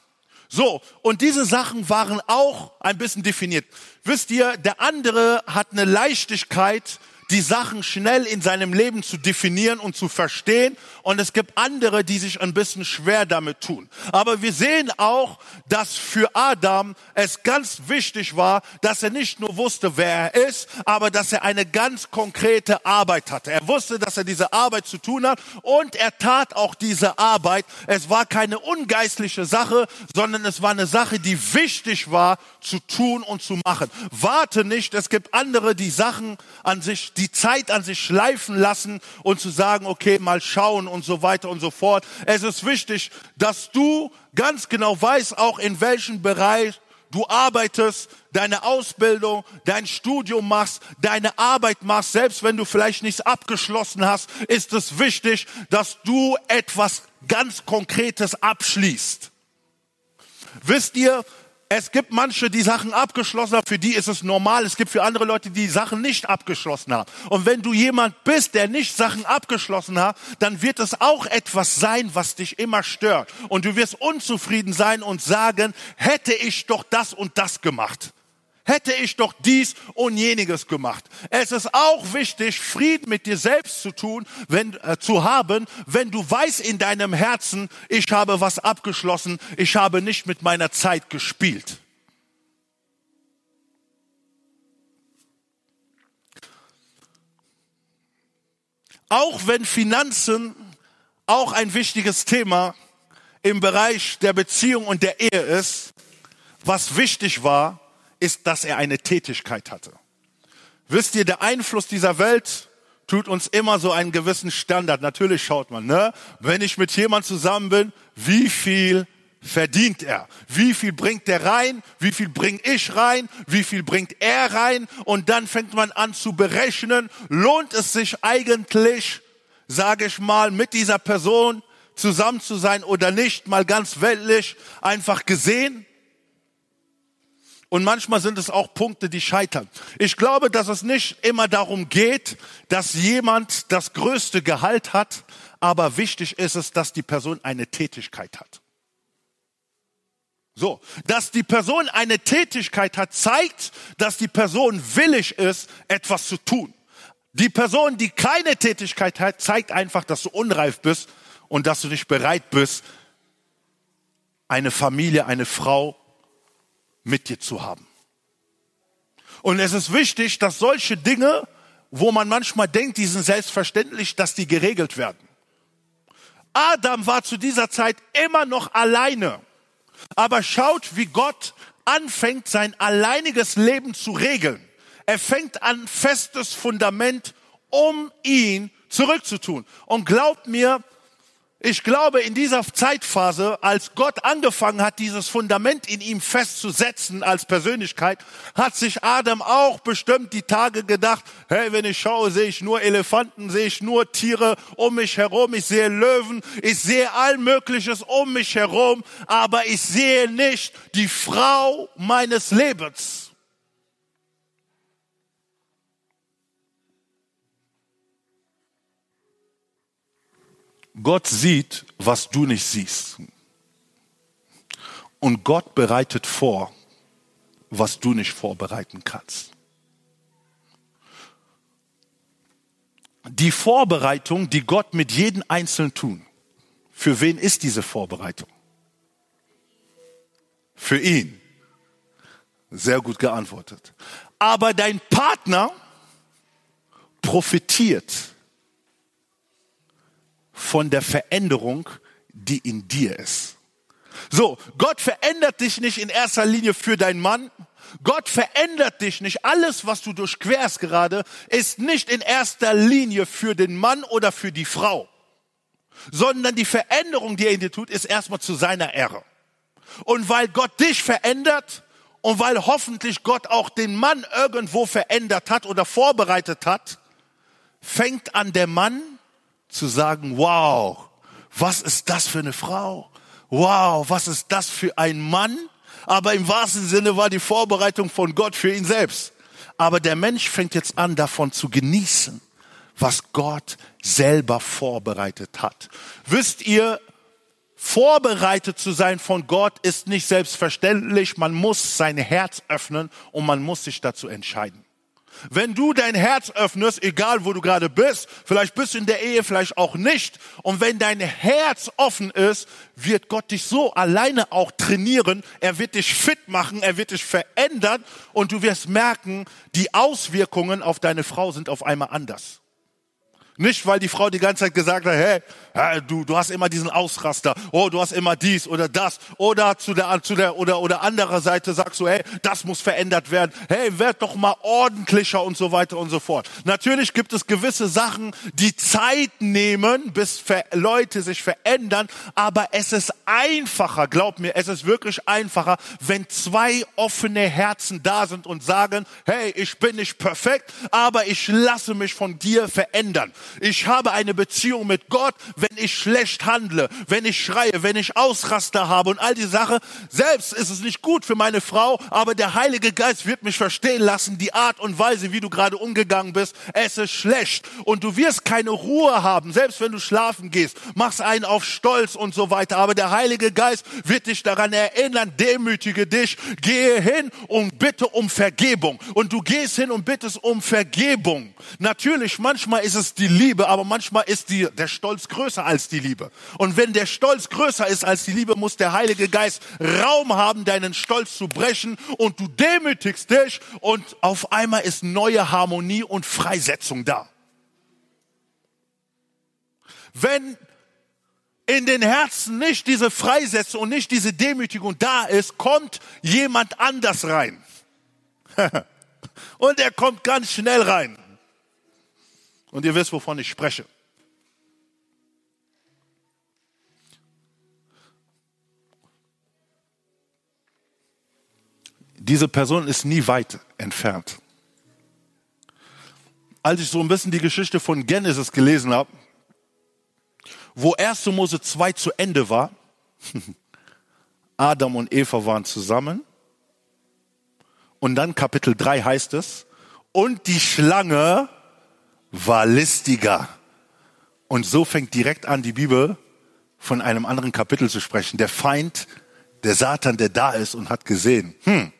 So, und diese Sachen waren auch ein bisschen definiert. Wisst ihr, der andere hat eine Leichtigkeit, die Sachen schnell in seinem Leben zu definieren und zu verstehen. Und es gibt andere, die sich ein bisschen schwer damit tun. Aber wir sehen auch, dass für Adam es ganz wichtig war, dass er nicht nur wusste, wer er ist, aber dass er eine ganz konkrete Arbeit hatte. Er wusste, dass er diese Arbeit zu tun hat und er tat auch diese Arbeit. Es war keine ungeistliche Sache, sondern es war eine Sache, die wichtig war zu tun und zu machen. Warte nicht, es gibt andere, die Sachen an sich, die Zeit an sich schleifen lassen und zu sagen, okay, mal schauen und so weiter und so fort. Es ist wichtig, dass du ganz genau weißt, auch in welchem Bereich du arbeitest, deine Ausbildung, dein Studium machst, deine Arbeit machst, selbst wenn du vielleicht nichts abgeschlossen hast, ist es wichtig, dass du etwas ganz Konkretes abschließt. Wisst ihr, es gibt manche, die Sachen abgeschlossen haben, für die ist es normal. Es gibt für andere Leute, die Sachen nicht abgeschlossen haben. Und wenn du jemand bist, der nicht Sachen abgeschlossen hat, dann wird es auch etwas sein, was dich immer stört. Und du wirst unzufrieden sein und sagen, hätte ich doch das und das gemacht hätte ich doch dies und jeniges gemacht. Es ist auch wichtig, Frieden mit dir selbst zu tun, wenn, äh, zu haben, wenn du weißt in deinem Herzen, ich habe was abgeschlossen, ich habe nicht mit meiner Zeit gespielt. Auch wenn Finanzen auch ein wichtiges Thema im Bereich der Beziehung und der Ehe ist, was wichtig war, ist, dass er eine Tätigkeit hatte. Wisst ihr, der Einfluss dieser Welt tut uns immer so einen gewissen Standard. Natürlich schaut man, ne? Wenn ich mit jemand zusammen bin, wie viel verdient er? Wie viel bringt er rein? Wie viel bring ich rein? Wie viel bringt er rein? Und dann fängt man an zu berechnen, lohnt es sich eigentlich, sage ich mal, mit dieser Person zusammen zu sein oder nicht, mal ganz weltlich einfach gesehen? Und manchmal sind es auch Punkte, die scheitern. Ich glaube, dass es nicht immer darum geht, dass jemand das größte Gehalt hat, aber wichtig ist es, dass die Person eine Tätigkeit hat. So, dass die Person eine Tätigkeit hat, zeigt, dass die Person willig ist, etwas zu tun. Die Person, die keine Tätigkeit hat, zeigt einfach, dass du unreif bist und dass du nicht bereit bist, eine Familie, eine Frau mit dir zu haben. Und es ist wichtig, dass solche Dinge, wo man manchmal denkt, die sind selbstverständlich, dass die geregelt werden. Adam war zu dieser Zeit immer noch alleine. Aber schaut, wie Gott anfängt, sein alleiniges Leben zu regeln. Er fängt an, festes Fundament, um ihn zurückzutun. Und glaubt mir, ich glaube, in dieser Zeitphase, als Gott angefangen hat, dieses Fundament in ihm festzusetzen als Persönlichkeit, hat sich Adam auch bestimmt die Tage gedacht, hey, wenn ich schaue, sehe ich nur Elefanten, sehe ich nur Tiere um mich herum, ich sehe Löwen, ich sehe all Mögliches um mich herum, aber ich sehe nicht die Frau meines Lebens. Gott sieht, was du nicht siehst. Und Gott bereitet vor, was du nicht vorbereiten kannst. Die Vorbereitung, die Gott mit jedem Einzelnen tun, für wen ist diese Vorbereitung? Für ihn. Sehr gut geantwortet. Aber dein Partner profitiert von der Veränderung, die in dir ist. So, Gott verändert dich nicht in erster Linie für deinen Mann. Gott verändert dich nicht. Alles, was du durchquerst gerade, ist nicht in erster Linie für den Mann oder für die Frau, sondern die Veränderung, die er in dir tut, ist erstmal zu seiner Ehre. Und weil Gott dich verändert und weil hoffentlich Gott auch den Mann irgendwo verändert hat oder vorbereitet hat, fängt an der Mann zu sagen, wow, was ist das für eine Frau? Wow, was ist das für ein Mann? Aber im wahrsten Sinne war die Vorbereitung von Gott für ihn selbst. Aber der Mensch fängt jetzt an, davon zu genießen, was Gott selber vorbereitet hat. Wisst ihr, vorbereitet zu sein von Gott ist nicht selbstverständlich. Man muss sein Herz öffnen und man muss sich dazu entscheiden. Wenn du dein Herz öffnest, egal wo du gerade bist, vielleicht bist du in der Ehe, vielleicht auch nicht, und wenn dein Herz offen ist, wird Gott dich so alleine auch trainieren, er wird dich fit machen, er wird dich verändern und du wirst merken, die Auswirkungen auf deine Frau sind auf einmal anders. Nicht, weil die Frau die ganze Zeit gesagt hat, hey, du, du hast immer diesen Ausraster, oh, du hast immer dies oder das, oder zu der, zu der, oder, oder anderer Seite sagst du, hey, das muss verändert werden, hey, werd doch mal ordentlicher und so weiter und so fort. Natürlich gibt es gewisse Sachen, die Zeit nehmen, bis Leute sich verändern, aber es ist einfacher, glaub mir, es ist wirklich einfacher, wenn zwei offene Herzen da sind und sagen, hey, ich bin nicht perfekt, aber ich lasse mich von dir verändern. Ich habe eine Beziehung mit Gott, wenn ich schlecht handle, wenn ich schreie, wenn ich Ausraster habe und all die Sache. Selbst ist es nicht gut für meine Frau, aber der Heilige Geist wird mich verstehen lassen, die Art und Weise, wie du gerade umgegangen bist, es ist schlecht. Und du wirst keine Ruhe haben, selbst wenn du schlafen gehst, machst einen auf Stolz und so weiter. Aber der Heilige Geist wird dich daran erinnern, demütige dich, gehe hin und bitte um Vergebung. Und du gehst hin und bittest um Vergebung. Natürlich, manchmal ist es die Liebe, aber manchmal ist die, der Stolz größer als die Liebe. Und wenn der Stolz größer ist als die Liebe, muss der Heilige Geist Raum haben, deinen Stolz zu brechen und du demütigst dich und auf einmal ist neue Harmonie und Freisetzung da. Wenn in den Herzen nicht diese Freisetzung und nicht diese Demütigung da ist, kommt jemand anders rein. und er kommt ganz schnell rein. Und ihr wisst, wovon ich spreche. Diese Person ist nie weit entfernt. Als ich so ein bisschen die Geschichte von Genesis gelesen habe, wo 1. Mose 2 zu Ende war, Adam und Eva waren zusammen, und dann Kapitel 3 heißt es, und die Schlange war listiger. Und so fängt direkt an, die Bibel von einem anderen Kapitel zu sprechen. Der Feind, der Satan, der da ist und hat gesehen, hm,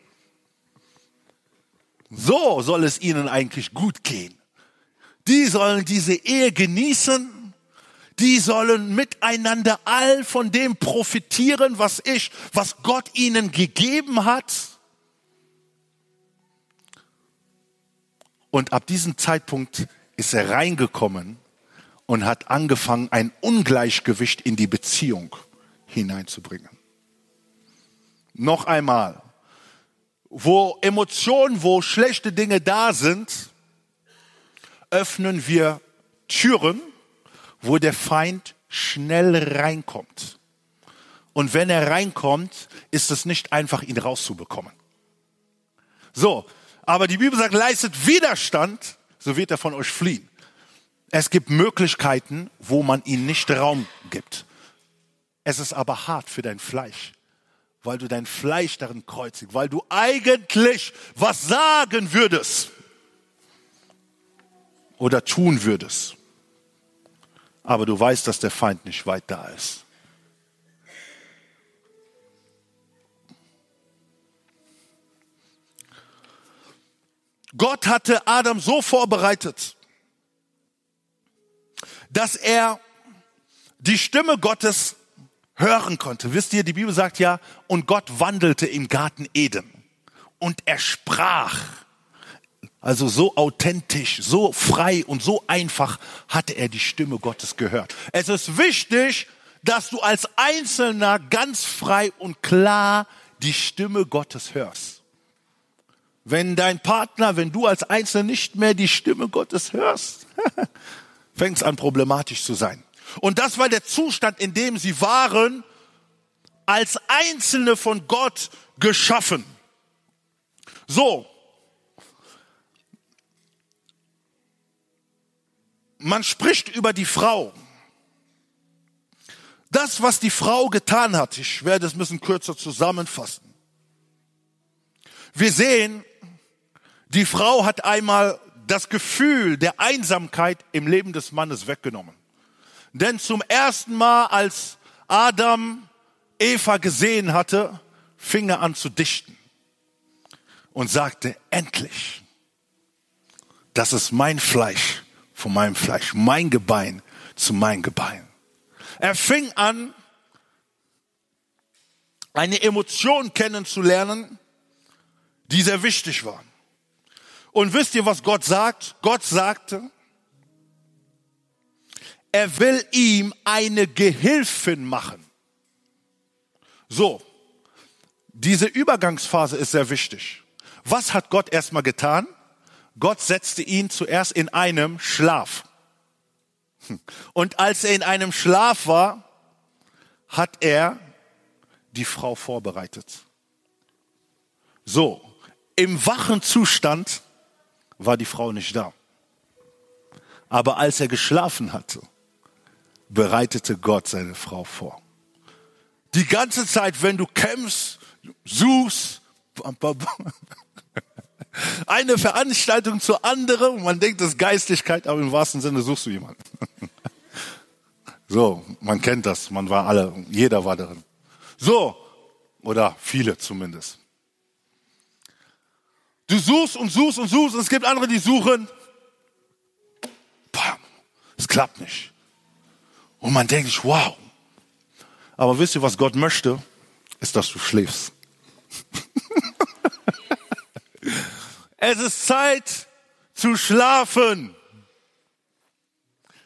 so soll es ihnen eigentlich gut gehen. Die sollen diese Ehe genießen. Die sollen miteinander all von dem profitieren, was ich, was Gott ihnen gegeben hat. Und ab diesem Zeitpunkt ist er reingekommen und hat angefangen, ein Ungleichgewicht in die Beziehung hineinzubringen. Noch einmal, wo Emotionen, wo schlechte Dinge da sind, öffnen wir Türen, wo der Feind schnell reinkommt. Und wenn er reinkommt, ist es nicht einfach, ihn rauszubekommen. So, aber die Bibel sagt, leistet Widerstand so wird er von euch fliehen. Es gibt Möglichkeiten, wo man ihm nicht Raum gibt. Es ist aber hart für dein Fleisch, weil du dein Fleisch darin kreuzigst, weil du eigentlich was sagen würdest oder tun würdest. Aber du weißt, dass der Feind nicht weit da ist. Gott hatte Adam so vorbereitet, dass er die Stimme Gottes hören konnte. Wisst ihr, die Bibel sagt ja, und Gott wandelte im Garten Eden und er sprach. Also so authentisch, so frei und so einfach hatte er die Stimme Gottes gehört. Es ist wichtig, dass du als Einzelner ganz frei und klar die Stimme Gottes hörst. Wenn dein Partner, wenn du als Einzelner nicht mehr die Stimme Gottes hörst, fängt es an problematisch zu sein. Und das war der Zustand, in dem sie waren, als Einzelne von Gott geschaffen. So. Man spricht über die Frau. Das, was die Frau getan hat, ich werde es ein bisschen kürzer zusammenfassen. Wir sehen, die Frau hat einmal das Gefühl der Einsamkeit im Leben des Mannes weggenommen. Denn zum ersten Mal, als Adam Eva gesehen hatte, fing er an zu dichten und sagte, endlich, das ist mein Fleisch von meinem Fleisch, mein Gebein zu mein Gebein. Er fing an, eine Emotion kennenzulernen, die sehr wichtig war. Und wisst ihr, was Gott sagt? Gott sagte, Er will ihm eine Gehilfin machen. So, diese Übergangsphase ist sehr wichtig. Was hat Gott erstmal getan? Gott setzte ihn zuerst in einem Schlaf. Und als er in einem Schlaf war, hat er die Frau vorbereitet. So, im wachen Zustand war die Frau nicht da. Aber als er geschlafen hatte, bereitete Gott seine Frau vor. Die ganze Zeit, wenn du kämpfst, suchst, eine Veranstaltung zur anderen, man denkt, das ist Geistlichkeit, aber im wahrsten Sinne suchst du jemanden. So, man kennt das, man war alle, jeder war darin. So, oder viele zumindest. Du suchst und suchst und suchst und es gibt andere, die suchen. Bam, es klappt nicht. Und man denkt sich, wow. Aber wisst ihr, was Gott möchte? Ist, dass du schläfst. es ist Zeit zu schlafen.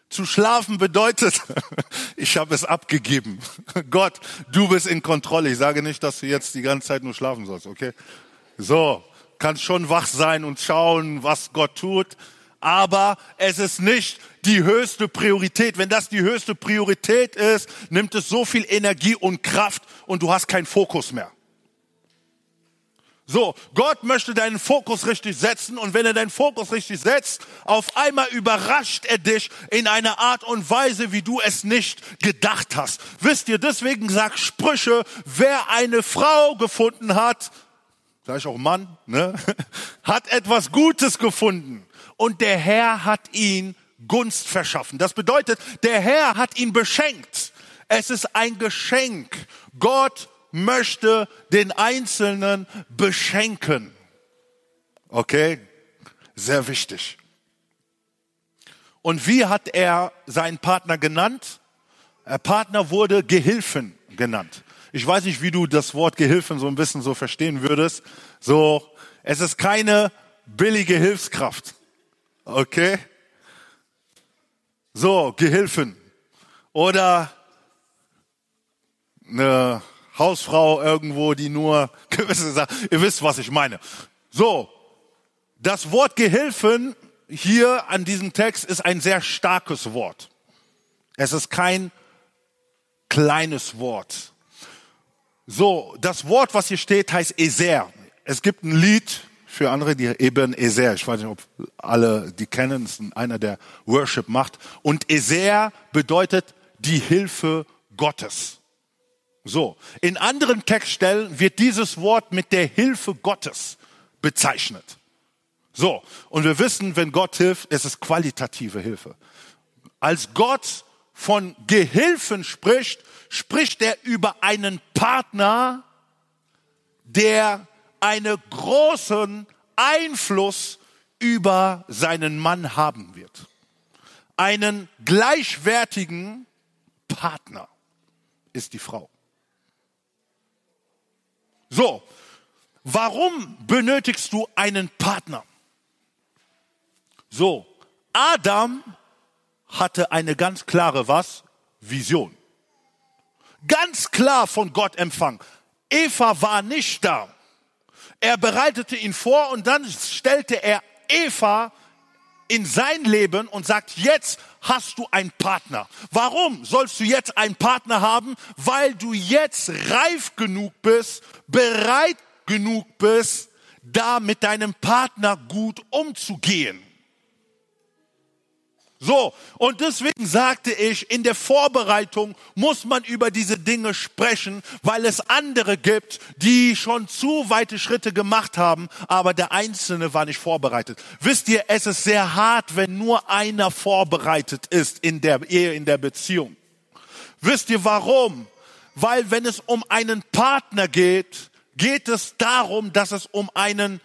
Zu schlafen bedeutet, ich habe es abgegeben. Gott, du bist in Kontrolle. Ich sage nicht, dass du jetzt die ganze Zeit nur schlafen sollst, okay? So, kannst schon wach sein und schauen, was Gott tut. Aber es ist nicht die höchste Priorität. Wenn das die höchste Priorität ist, nimmt es so viel Energie und Kraft und du hast keinen Fokus mehr. So, Gott möchte deinen Fokus richtig setzen und wenn er deinen Fokus richtig setzt, auf einmal überrascht er dich in einer Art und Weise, wie du es nicht gedacht hast. Wisst ihr, deswegen sagt Sprüche, wer eine Frau gefunden hat, vielleicht auch Mann, ne, hat etwas Gutes gefunden und der Herr hat ihn Gunst verschaffen. Das bedeutet, der Herr hat ihn beschenkt. Es ist ein Geschenk. Gott möchte den Einzelnen beschenken. Okay? Sehr wichtig. Und wie hat er seinen Partner genannt? Der Partner wurde Gehilfen genannt. Ich weiß nicht, wie du das Wort Gehilfen so ein bisschen so verstehen würdest. So, es ist keine billige Hilfskraft. Okay? So, Gehilfen. Oder eine Hausfrau irgendwo, die nur gewisse Sachen, ihr wisst, was ich meine. So, das Wort Gehilfen hier an diesem Text ist ein sehr starkes Wort. Es ist kein kleines Wort. So, das Wort, was hier steht, heißt Eser. Es gibt ein Lied für andere, die eben Eser. Ich weiß nicht, ob alle die kennen. Ist einer, der Worship macht. Und Eser bedeutet die Hilfe Gottes. So, in anderen Textstellen wird dieses Wort mit der Hilfe Gottes bezeichnet. So, und wir wissen, wenn Gott hilft, ist es qualitative Hilfe. Als Gott von Gehilfen spricht, spricht er über einen Partner, der einen großen Einfluss über seinen Mann haben wird. Einen gleichwertigen Partner ist die Frau. So, warum benötigst du einen Partner? So, Adam hatte eine ganz klare was? Vision. Ganz klar von Gott empfangen. Eva war nicht da. Er bereitete ihn vor und dann stellte er Eva in sein Leben und sagt, jetzt hast du einen Partner. Warum sollst du jetzt einen Partner haben? Weil du jetzt reif genug bist, bereit genug bist, da mit deinem Partner gut umzugehen. So, und deswegen sagte ich, in der Vorbereitung muss man über diese Dinge sprechen, weil es andere gibt, die schon zu weite Schritte gemacht haben, aber der Einzelne war nicht vorbereitet. Wisst ihr, es ist sehr hart, wenn nur einer vorbereitet ist in der Ehe, in der Beziehung. Wisst ihr warum? Weil wenn es um einen Partner geht, geht es darum, dass es um einen,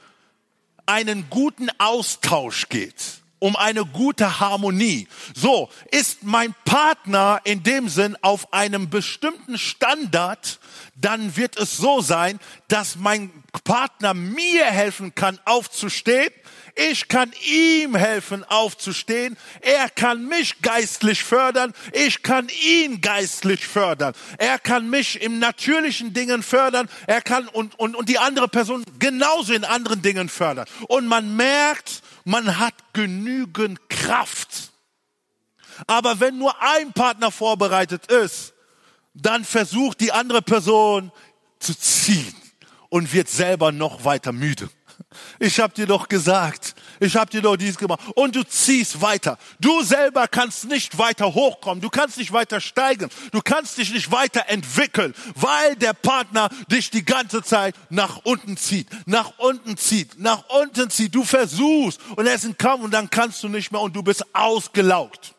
einen guten Austausch geht. Um eine gute Harmonie. So, ist mein Partner in dem Sinn auf einem bestimmten Standard, dann wird es so sein, dass mein Partner mir helfen kann aufzustehen, ich kann ihm helfen aufzustehen. Er kann mich geistlich fördern. Ich kann ihn geistlich fördern. Er kann mich im natürlichen Dingen fördern. Er kann und, und, und die andere Person genauso in anderen Dingen fördern. Und man merkt, man hat genügend Kraft. Aber wenn nur ein Partner vorbereitet ist, dann versucht die andere Person zu ziehen und wird selber noch weiter müde. Ich habe dir doch gesagt, ich habe dir doch dies gemacht. Und du ziehst weiter. Du selber kannst nicht weiter hochkommen. Du kannst nicht weiter steigen. Du kannst dich nicht weiter entwickeln, weil der Partner dich die ganze Zeit nach unten zieht, nach unten zieht, nach unten zieht. Du versuchst und er ist ein Kampf und dann kannst du nicht mehr und du bist ausgelaugt.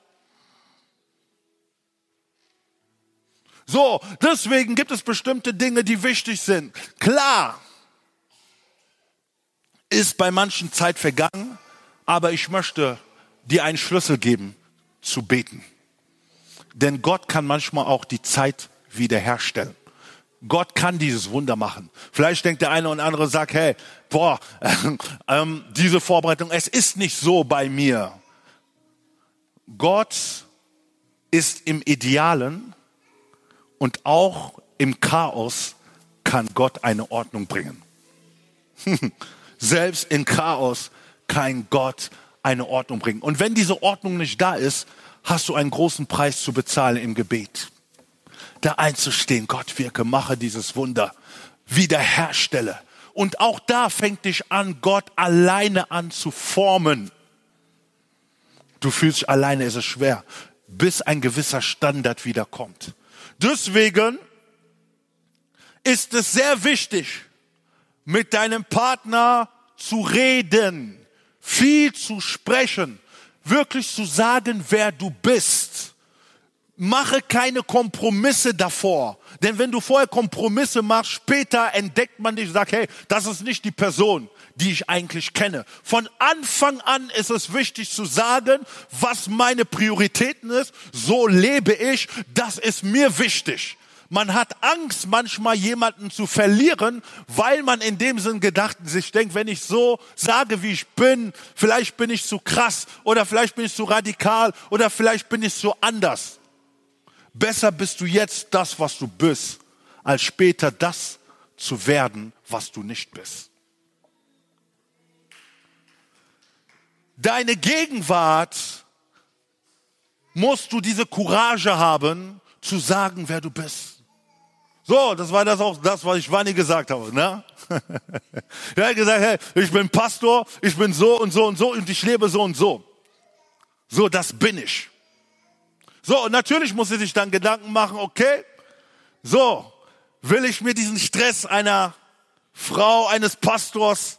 So, deswegen gibt es bestimmte Dinge, die wichtig sind. Klar, ist bei manchen Zeit vergangen, aber ich möchte dir einen Schlüssel geben, zu beten. Denn Gott kann manchmal auch die Zeit wiederherstellen. Gott kann dieses Wunder machen. Vielleicht denkt der eine und andere, sagt, hey, boah, ähm, diese Vorbereitung, es ist nicht so bei mir. Gott ist im Idealen und auch im Chaos kann Gott eine Ordnung bringen. Selbst in Chaos kann Gott eine Ordnung bringen. Und wenn diese Ordnung nicht da ist, hast du einen großen Preis zu bezahlen im Gebet. Da einzustehen, Gott wirke, mache dieses Wunder, wiederherstelle. Und auch da fängt dich an, Gott alleine an zu formen. Du fühlst dich alleine, ist es schwer, bis ein gewisser Standard wiederkommt. Deswegen ist es sehr wichtig, mit deinem Partner zu reden, viel zu sprechen, wirklich zu sagen, wer du bist. Mache keine Kompromisse davor. Denn wenn du vorher Kompromisse machst, später entdeckt man dich und sagt, hey, das ist nicht die Person, die ich eigentlich kenne. Von Anfang an ist es wichtig zu sagen, was meine Prioritäten ist. So lebe ich. Das ist mir wichtig. Man hat Angst, manchmal jemanden zu verlieren, weil man in dem Sinn gedacht sich denkt, wenn ich so sage, wie ich bin, vielleicht bin ich zu krass oder vielleicht bin ich zu radikal oder vielleicht bin ich zu anders. Besser bist du jetzt das, was du bist, als später das zu werden, was du nicht bist. Deine Gegenwart musst du diese Courage haben, zu sagen, wer du bist. So, das war das auch das, was ich Wanni gesagt habe. Ne? er hat gesagt, hey, ich bin Pastor, ich bin so und so und so und ich lebe so und so. So, das bin ich. So, und natürlich muss sie sich dann Gedanken machen, okay, so, will ich mir diesen Stress einer Frau, eines Pastors,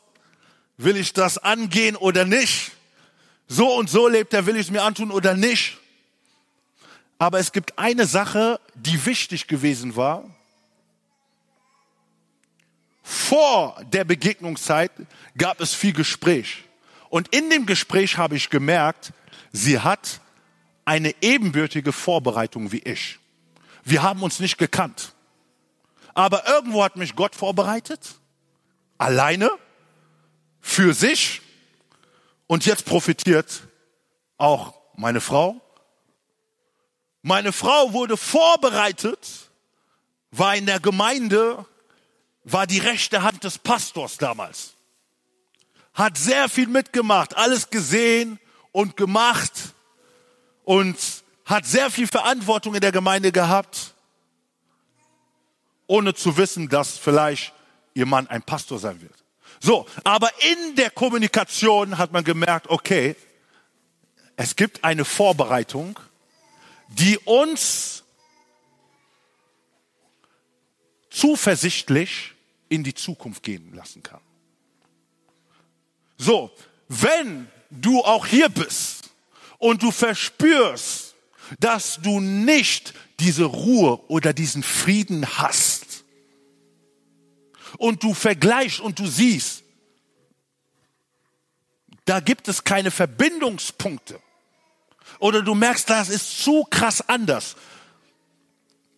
will ich das angehen oder nicht? So und so lebt er, will ich es mir antun oder nicht? Aber es gibt eine Sache, die wichtig gewesen war, vor der Begegnungszeit gab es viel Gespräch. Und in dem Gespräch habe ich gemerkt, sie hat eine ebenbürtige Vorbereitung wie ich. Wir haben uns nicht gekannt. Aber irgendwo hat mich Gott vorbereitet. Alleine. Für sich. Und jetzt profitiert auch meine Frau. Meine Frau wurde vorbereitet, war in der Gemeinde war die rechte Hand des Pastors damals. Hat sehr viel mitgemacht, alles gesehen und gemacht und hat sehr viel Verantwortung in der Gemeinde gehabt, ohne zu wissen, dass vielleicht ihr Mann ein Pastor sein wird. So, aber in der Kommunikation hat man gemerkt, okay, es gibt eine Vorbereitung, die uns zuversichtlich in die Zukunft gehen lassen kann. So, wenn du auch hier bist und du verspürst, dass du nicht diese Ruhe oder diesen Frieden hast und du vergleichst und du siehst, da gibt es keine Verbindungspunkte. Oder du merkst, das ist zu krass anders.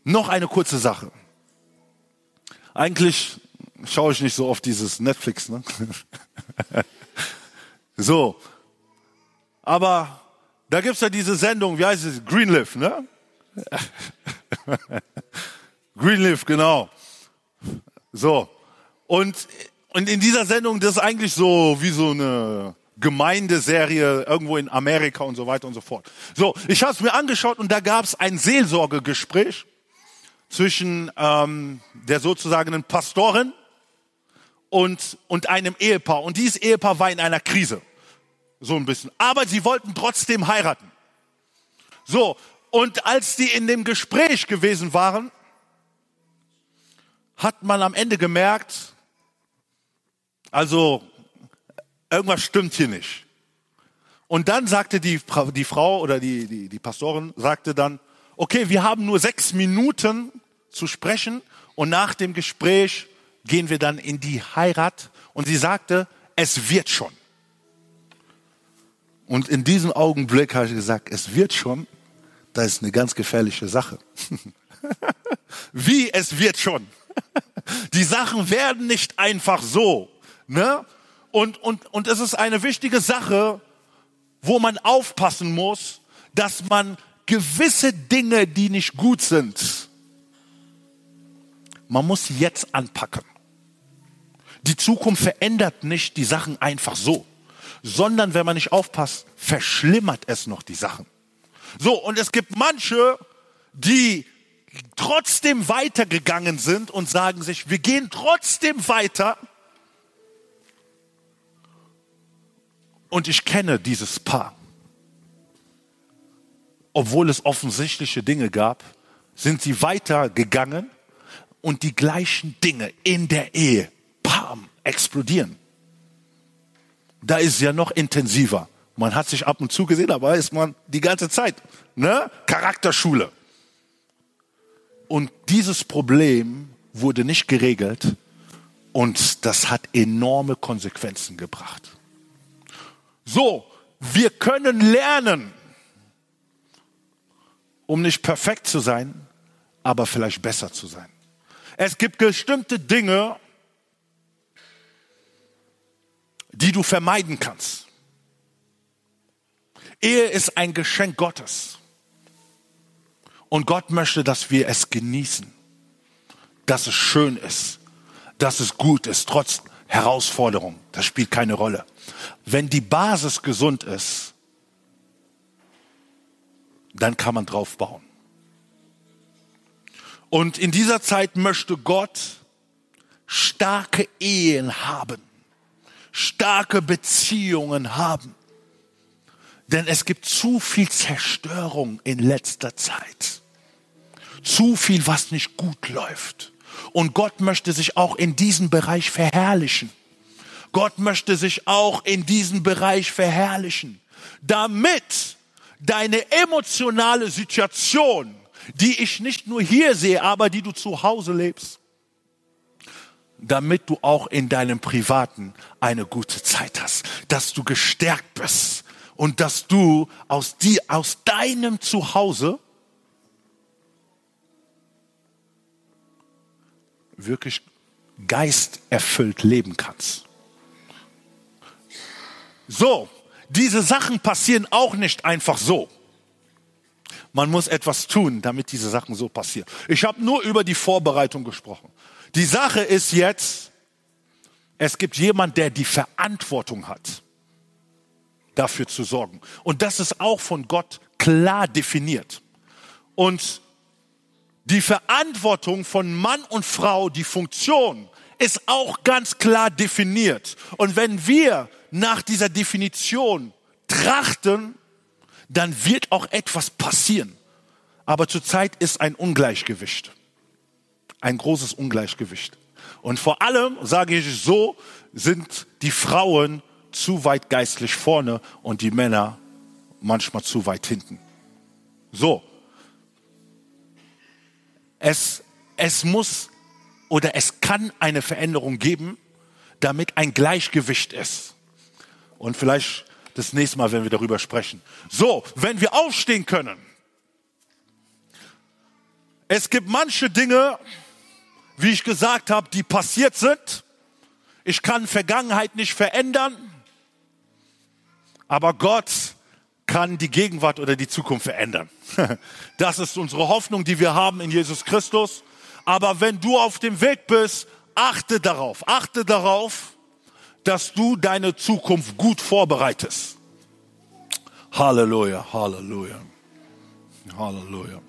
Noch eine kurze Sache. Eigentlich schaue ich nicht so oft dieses Netflix, ne? so. Aber da gibt's ja diese Sendung, wie heißt es? Greenleaf, ne? Greenleaf, genau. So. Und, und in dieser Sendung, das ist eigentlich so wie so eine Gemeindeserie irgendwo in Amerika und so weiter und so fort. So, ich habe es mir angeschaut und da gab es ein Seelsorgegespräch zwischen ähm, der sozusagen Pastorin und, und einem Ehepaar. Und dieses Ehepaar war in einer Krise. So ein bisschen. Aber sie wollten trotzdem heiraten. So, und als die in dem Gespräch gewesen waren, hat man am Ende gemerkt, also irgendwas stimmt hier nicht. Und dann sagte die, die Frau oder die, die, die Pastorin, sagte dann, okay, wir haben nur sechs Minuten zu sprechen und nach dem Gespräch gehen wir dann in die Heirat. Und sie sagte, es wird schon. Und in diesem Augenblick habe ich gesagt, es wird schon. Das ist eine ganz gefährliche Sache. Wie es wird schon. Die Sachen werden nicht einfach so. Ne? Und, und, und es ist eine wichtige Sache, wo man aufpassen muss, dass man gewisse Dinge, die nicht gut sind, man muss jetzt anpacken. Die Zukunft verändert nicht die Sachen einfach so, sondern wenn man nicht aufpasst, verschlimmert es noch die Sachen. So, und es gibt manche, die trotzdem weitergegangen sind und sagen sich, wir gehen trotzdem weiter. Und ich kenne dieses Paar. Obwohl es offensichtliche Dinge gab, sind sie weitergegangen und die gleichen Dinge in der Ehe, bam, explodieren. Da ist es ja noch intensiver. Man hat sich ab und zu gesehen, aber ist man die ganze Zeit. Ne? Charakterschule. Und dieses Problem wurde nicht geregelt und das hat enorme Konsequenzen gebracht. So, wir können lernen, um nicht perfekt zu sein, aber vielleicht besser zu sein. Es gibt bestimmte Dinge, die du vermeiden kannst. Ehe ist ein Geschenk Gottes. Und Gott möchte, dass wir es genießen, dass es schön ist, dass es gut ist, trotz Herausforderung. Das spielt keine Rolle. Wenn die Basis gesund ist, dann kann man drauf bauen. Und in dieser Zeit möchte Gott starke Ehen haben, starke Beziehungen haben. Denn es gibt zu viel Zerstörung in letzter Zeit. Zu viel, was nicht gut läuft. Und Gott möchte sich auch in diesem Bereich verherrlichen. Gott möchte sich auch in diesem Bereich verherrlichen, damit deine emotionale Situation, die ich nicht nur hier sehe, aber die du zu Hause lebst, damit du auch in deinem Privaten eine gute Zeit hast, dass du gestärkt bist und dass du aus, die, aus deinem Zuhause wirklich geisterfüllt leben kannst. So, diese Sachen passieren auch nicht einfach so. Man muss etwas tun, damit diese Sachen so passieren. Ich habe nur über die Vorbereitung gesprochen. Die Sache ist jetzt, es gibt jemand, der die Verantwortung hat, dafür zu sorgen. Und das ist auch von Gott klar definiert. Und die Verantwortung von Mann und Frau, die Funktion, ist auch ganz klar definiert. Und wenn wir nach dieser Definition trachten, dann wird auch etwas passieren. Aber zurzeit ist ein Ungleichgewicht. Ein großes Ungleichgewicht. Und vor allem, sage ich so, sind die Frauen zu weit geistlich vorne und die Männer manchmal zu weit hinten. So. Es, es muss oder es kann eine Veränderung geben, damit ein Gleichgewicht ist. Und vielleicht das nächste Mal, wenn wir darüber sprechen. So, wenn wir aufstehen können. Es gibt manche Dinge, wie ich gesagt habe, die passiert sind. Ich kann Vergangenheit nicht verändern. Aber Gott kann die Gegenwart oder die Zukunft verändern. Das ist unsere Hoffnung, die wir haben in Jesus Christus. Aber wenn du auf dem Weg bist, achte darauf, achte darauf, dass du deine Zukunft gut vorbereitest. Halleluja, Halleluja, Halleluja.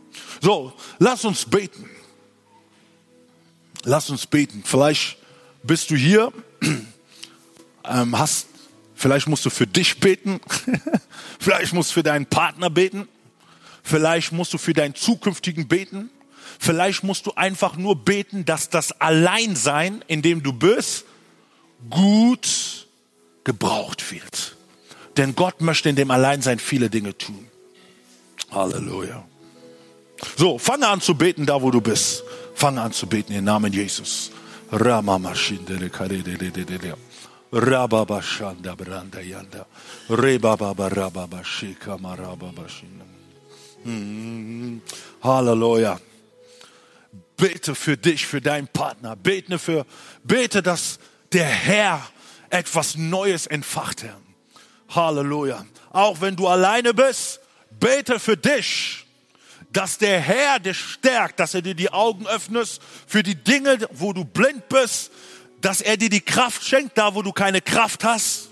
So, lass uns beten. Lass uns beten. Vielleicht bist du hier, ähm, hast, vielleicht musst du für dich beten, vielleicht musst du für deinen Partner beten, vielleicht musst du für deinen zukünftigen beten, vielleicht musst du einfach nur beten, dass das Alleinsein, in dem du bist, gut gebraucht wird. Denn Gott möchte in dem Alleinsein viele Dinge tun. Halleluja. So, fange an zu beten da, wo du bist. Fange an zu beten im Namen Jesus. Hmm. Halleluja. Bete für dich, für deinen Partner. Bete für, bete, dass der Herr etwas Neues entfacht. Halleluja. Auch wenn du alleine bist, bete für dich, dass der Herr dich stärkt, dass er dir die Augen öffnet für die Dinge, wo du blind bist, dass er dir die Kraft schenkt, da wo du keine Kraft hast.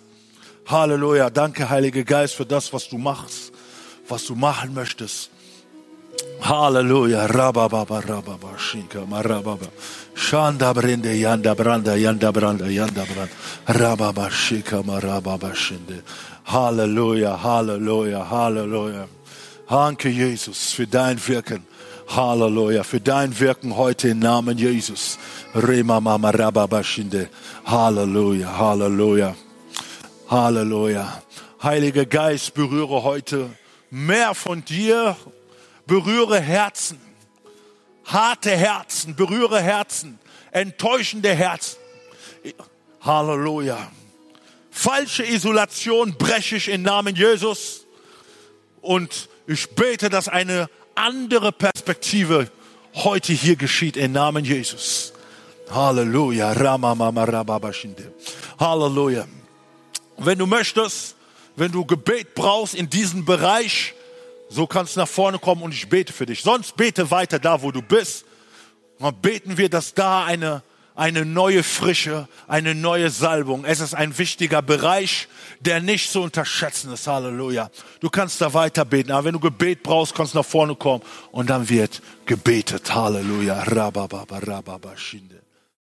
Halleluja. Danke, Heiliger Geist, für das, was du machst, was du machen möchtest. Halleluja. Rabababa, rababa, shinka, marababa. Shanda brinde, yanda branda, yanda branda, yanda branda. Rababa, shika, marababa, shinde. Halleluja, Halleluja, Halleluja. Danke, Jesus, für dein Wirken. Halleluja, für dein Wirken heute im Namen Jesus. Halleluja, Halleluja, Halleluja. Heiliger Geist, berühre heute mehr von dir. Berühre Herzen, harte Herzen, berühre Herzen, enttäuschende Herzen. Halleluja. Falsche Isolation breche ich im Namen Jesus. Und ich bete, dass eine andere Perspektive heute hier geschieht im Namen Jesus. Halleluja. Halleluja. Wenn du möchtest, wenn du Gebet brauchst in diesem Bereich, so kannst du nach vorne kommen und ich bete für dich. Sonst bete weiter da, wo du bist. Dann beten wir, dass da eine eine neue Frische, eine neue Salbung. Es ist ein wichtiger Bereich, der nicht zu unterschätzen ist. Halleluja. Du kannst da weiter beten, aber wenn du Gebet brauchst, kannst du nach vorne kommen und dann wird gebetet. Halleluja. Rababa, rababa, shinde.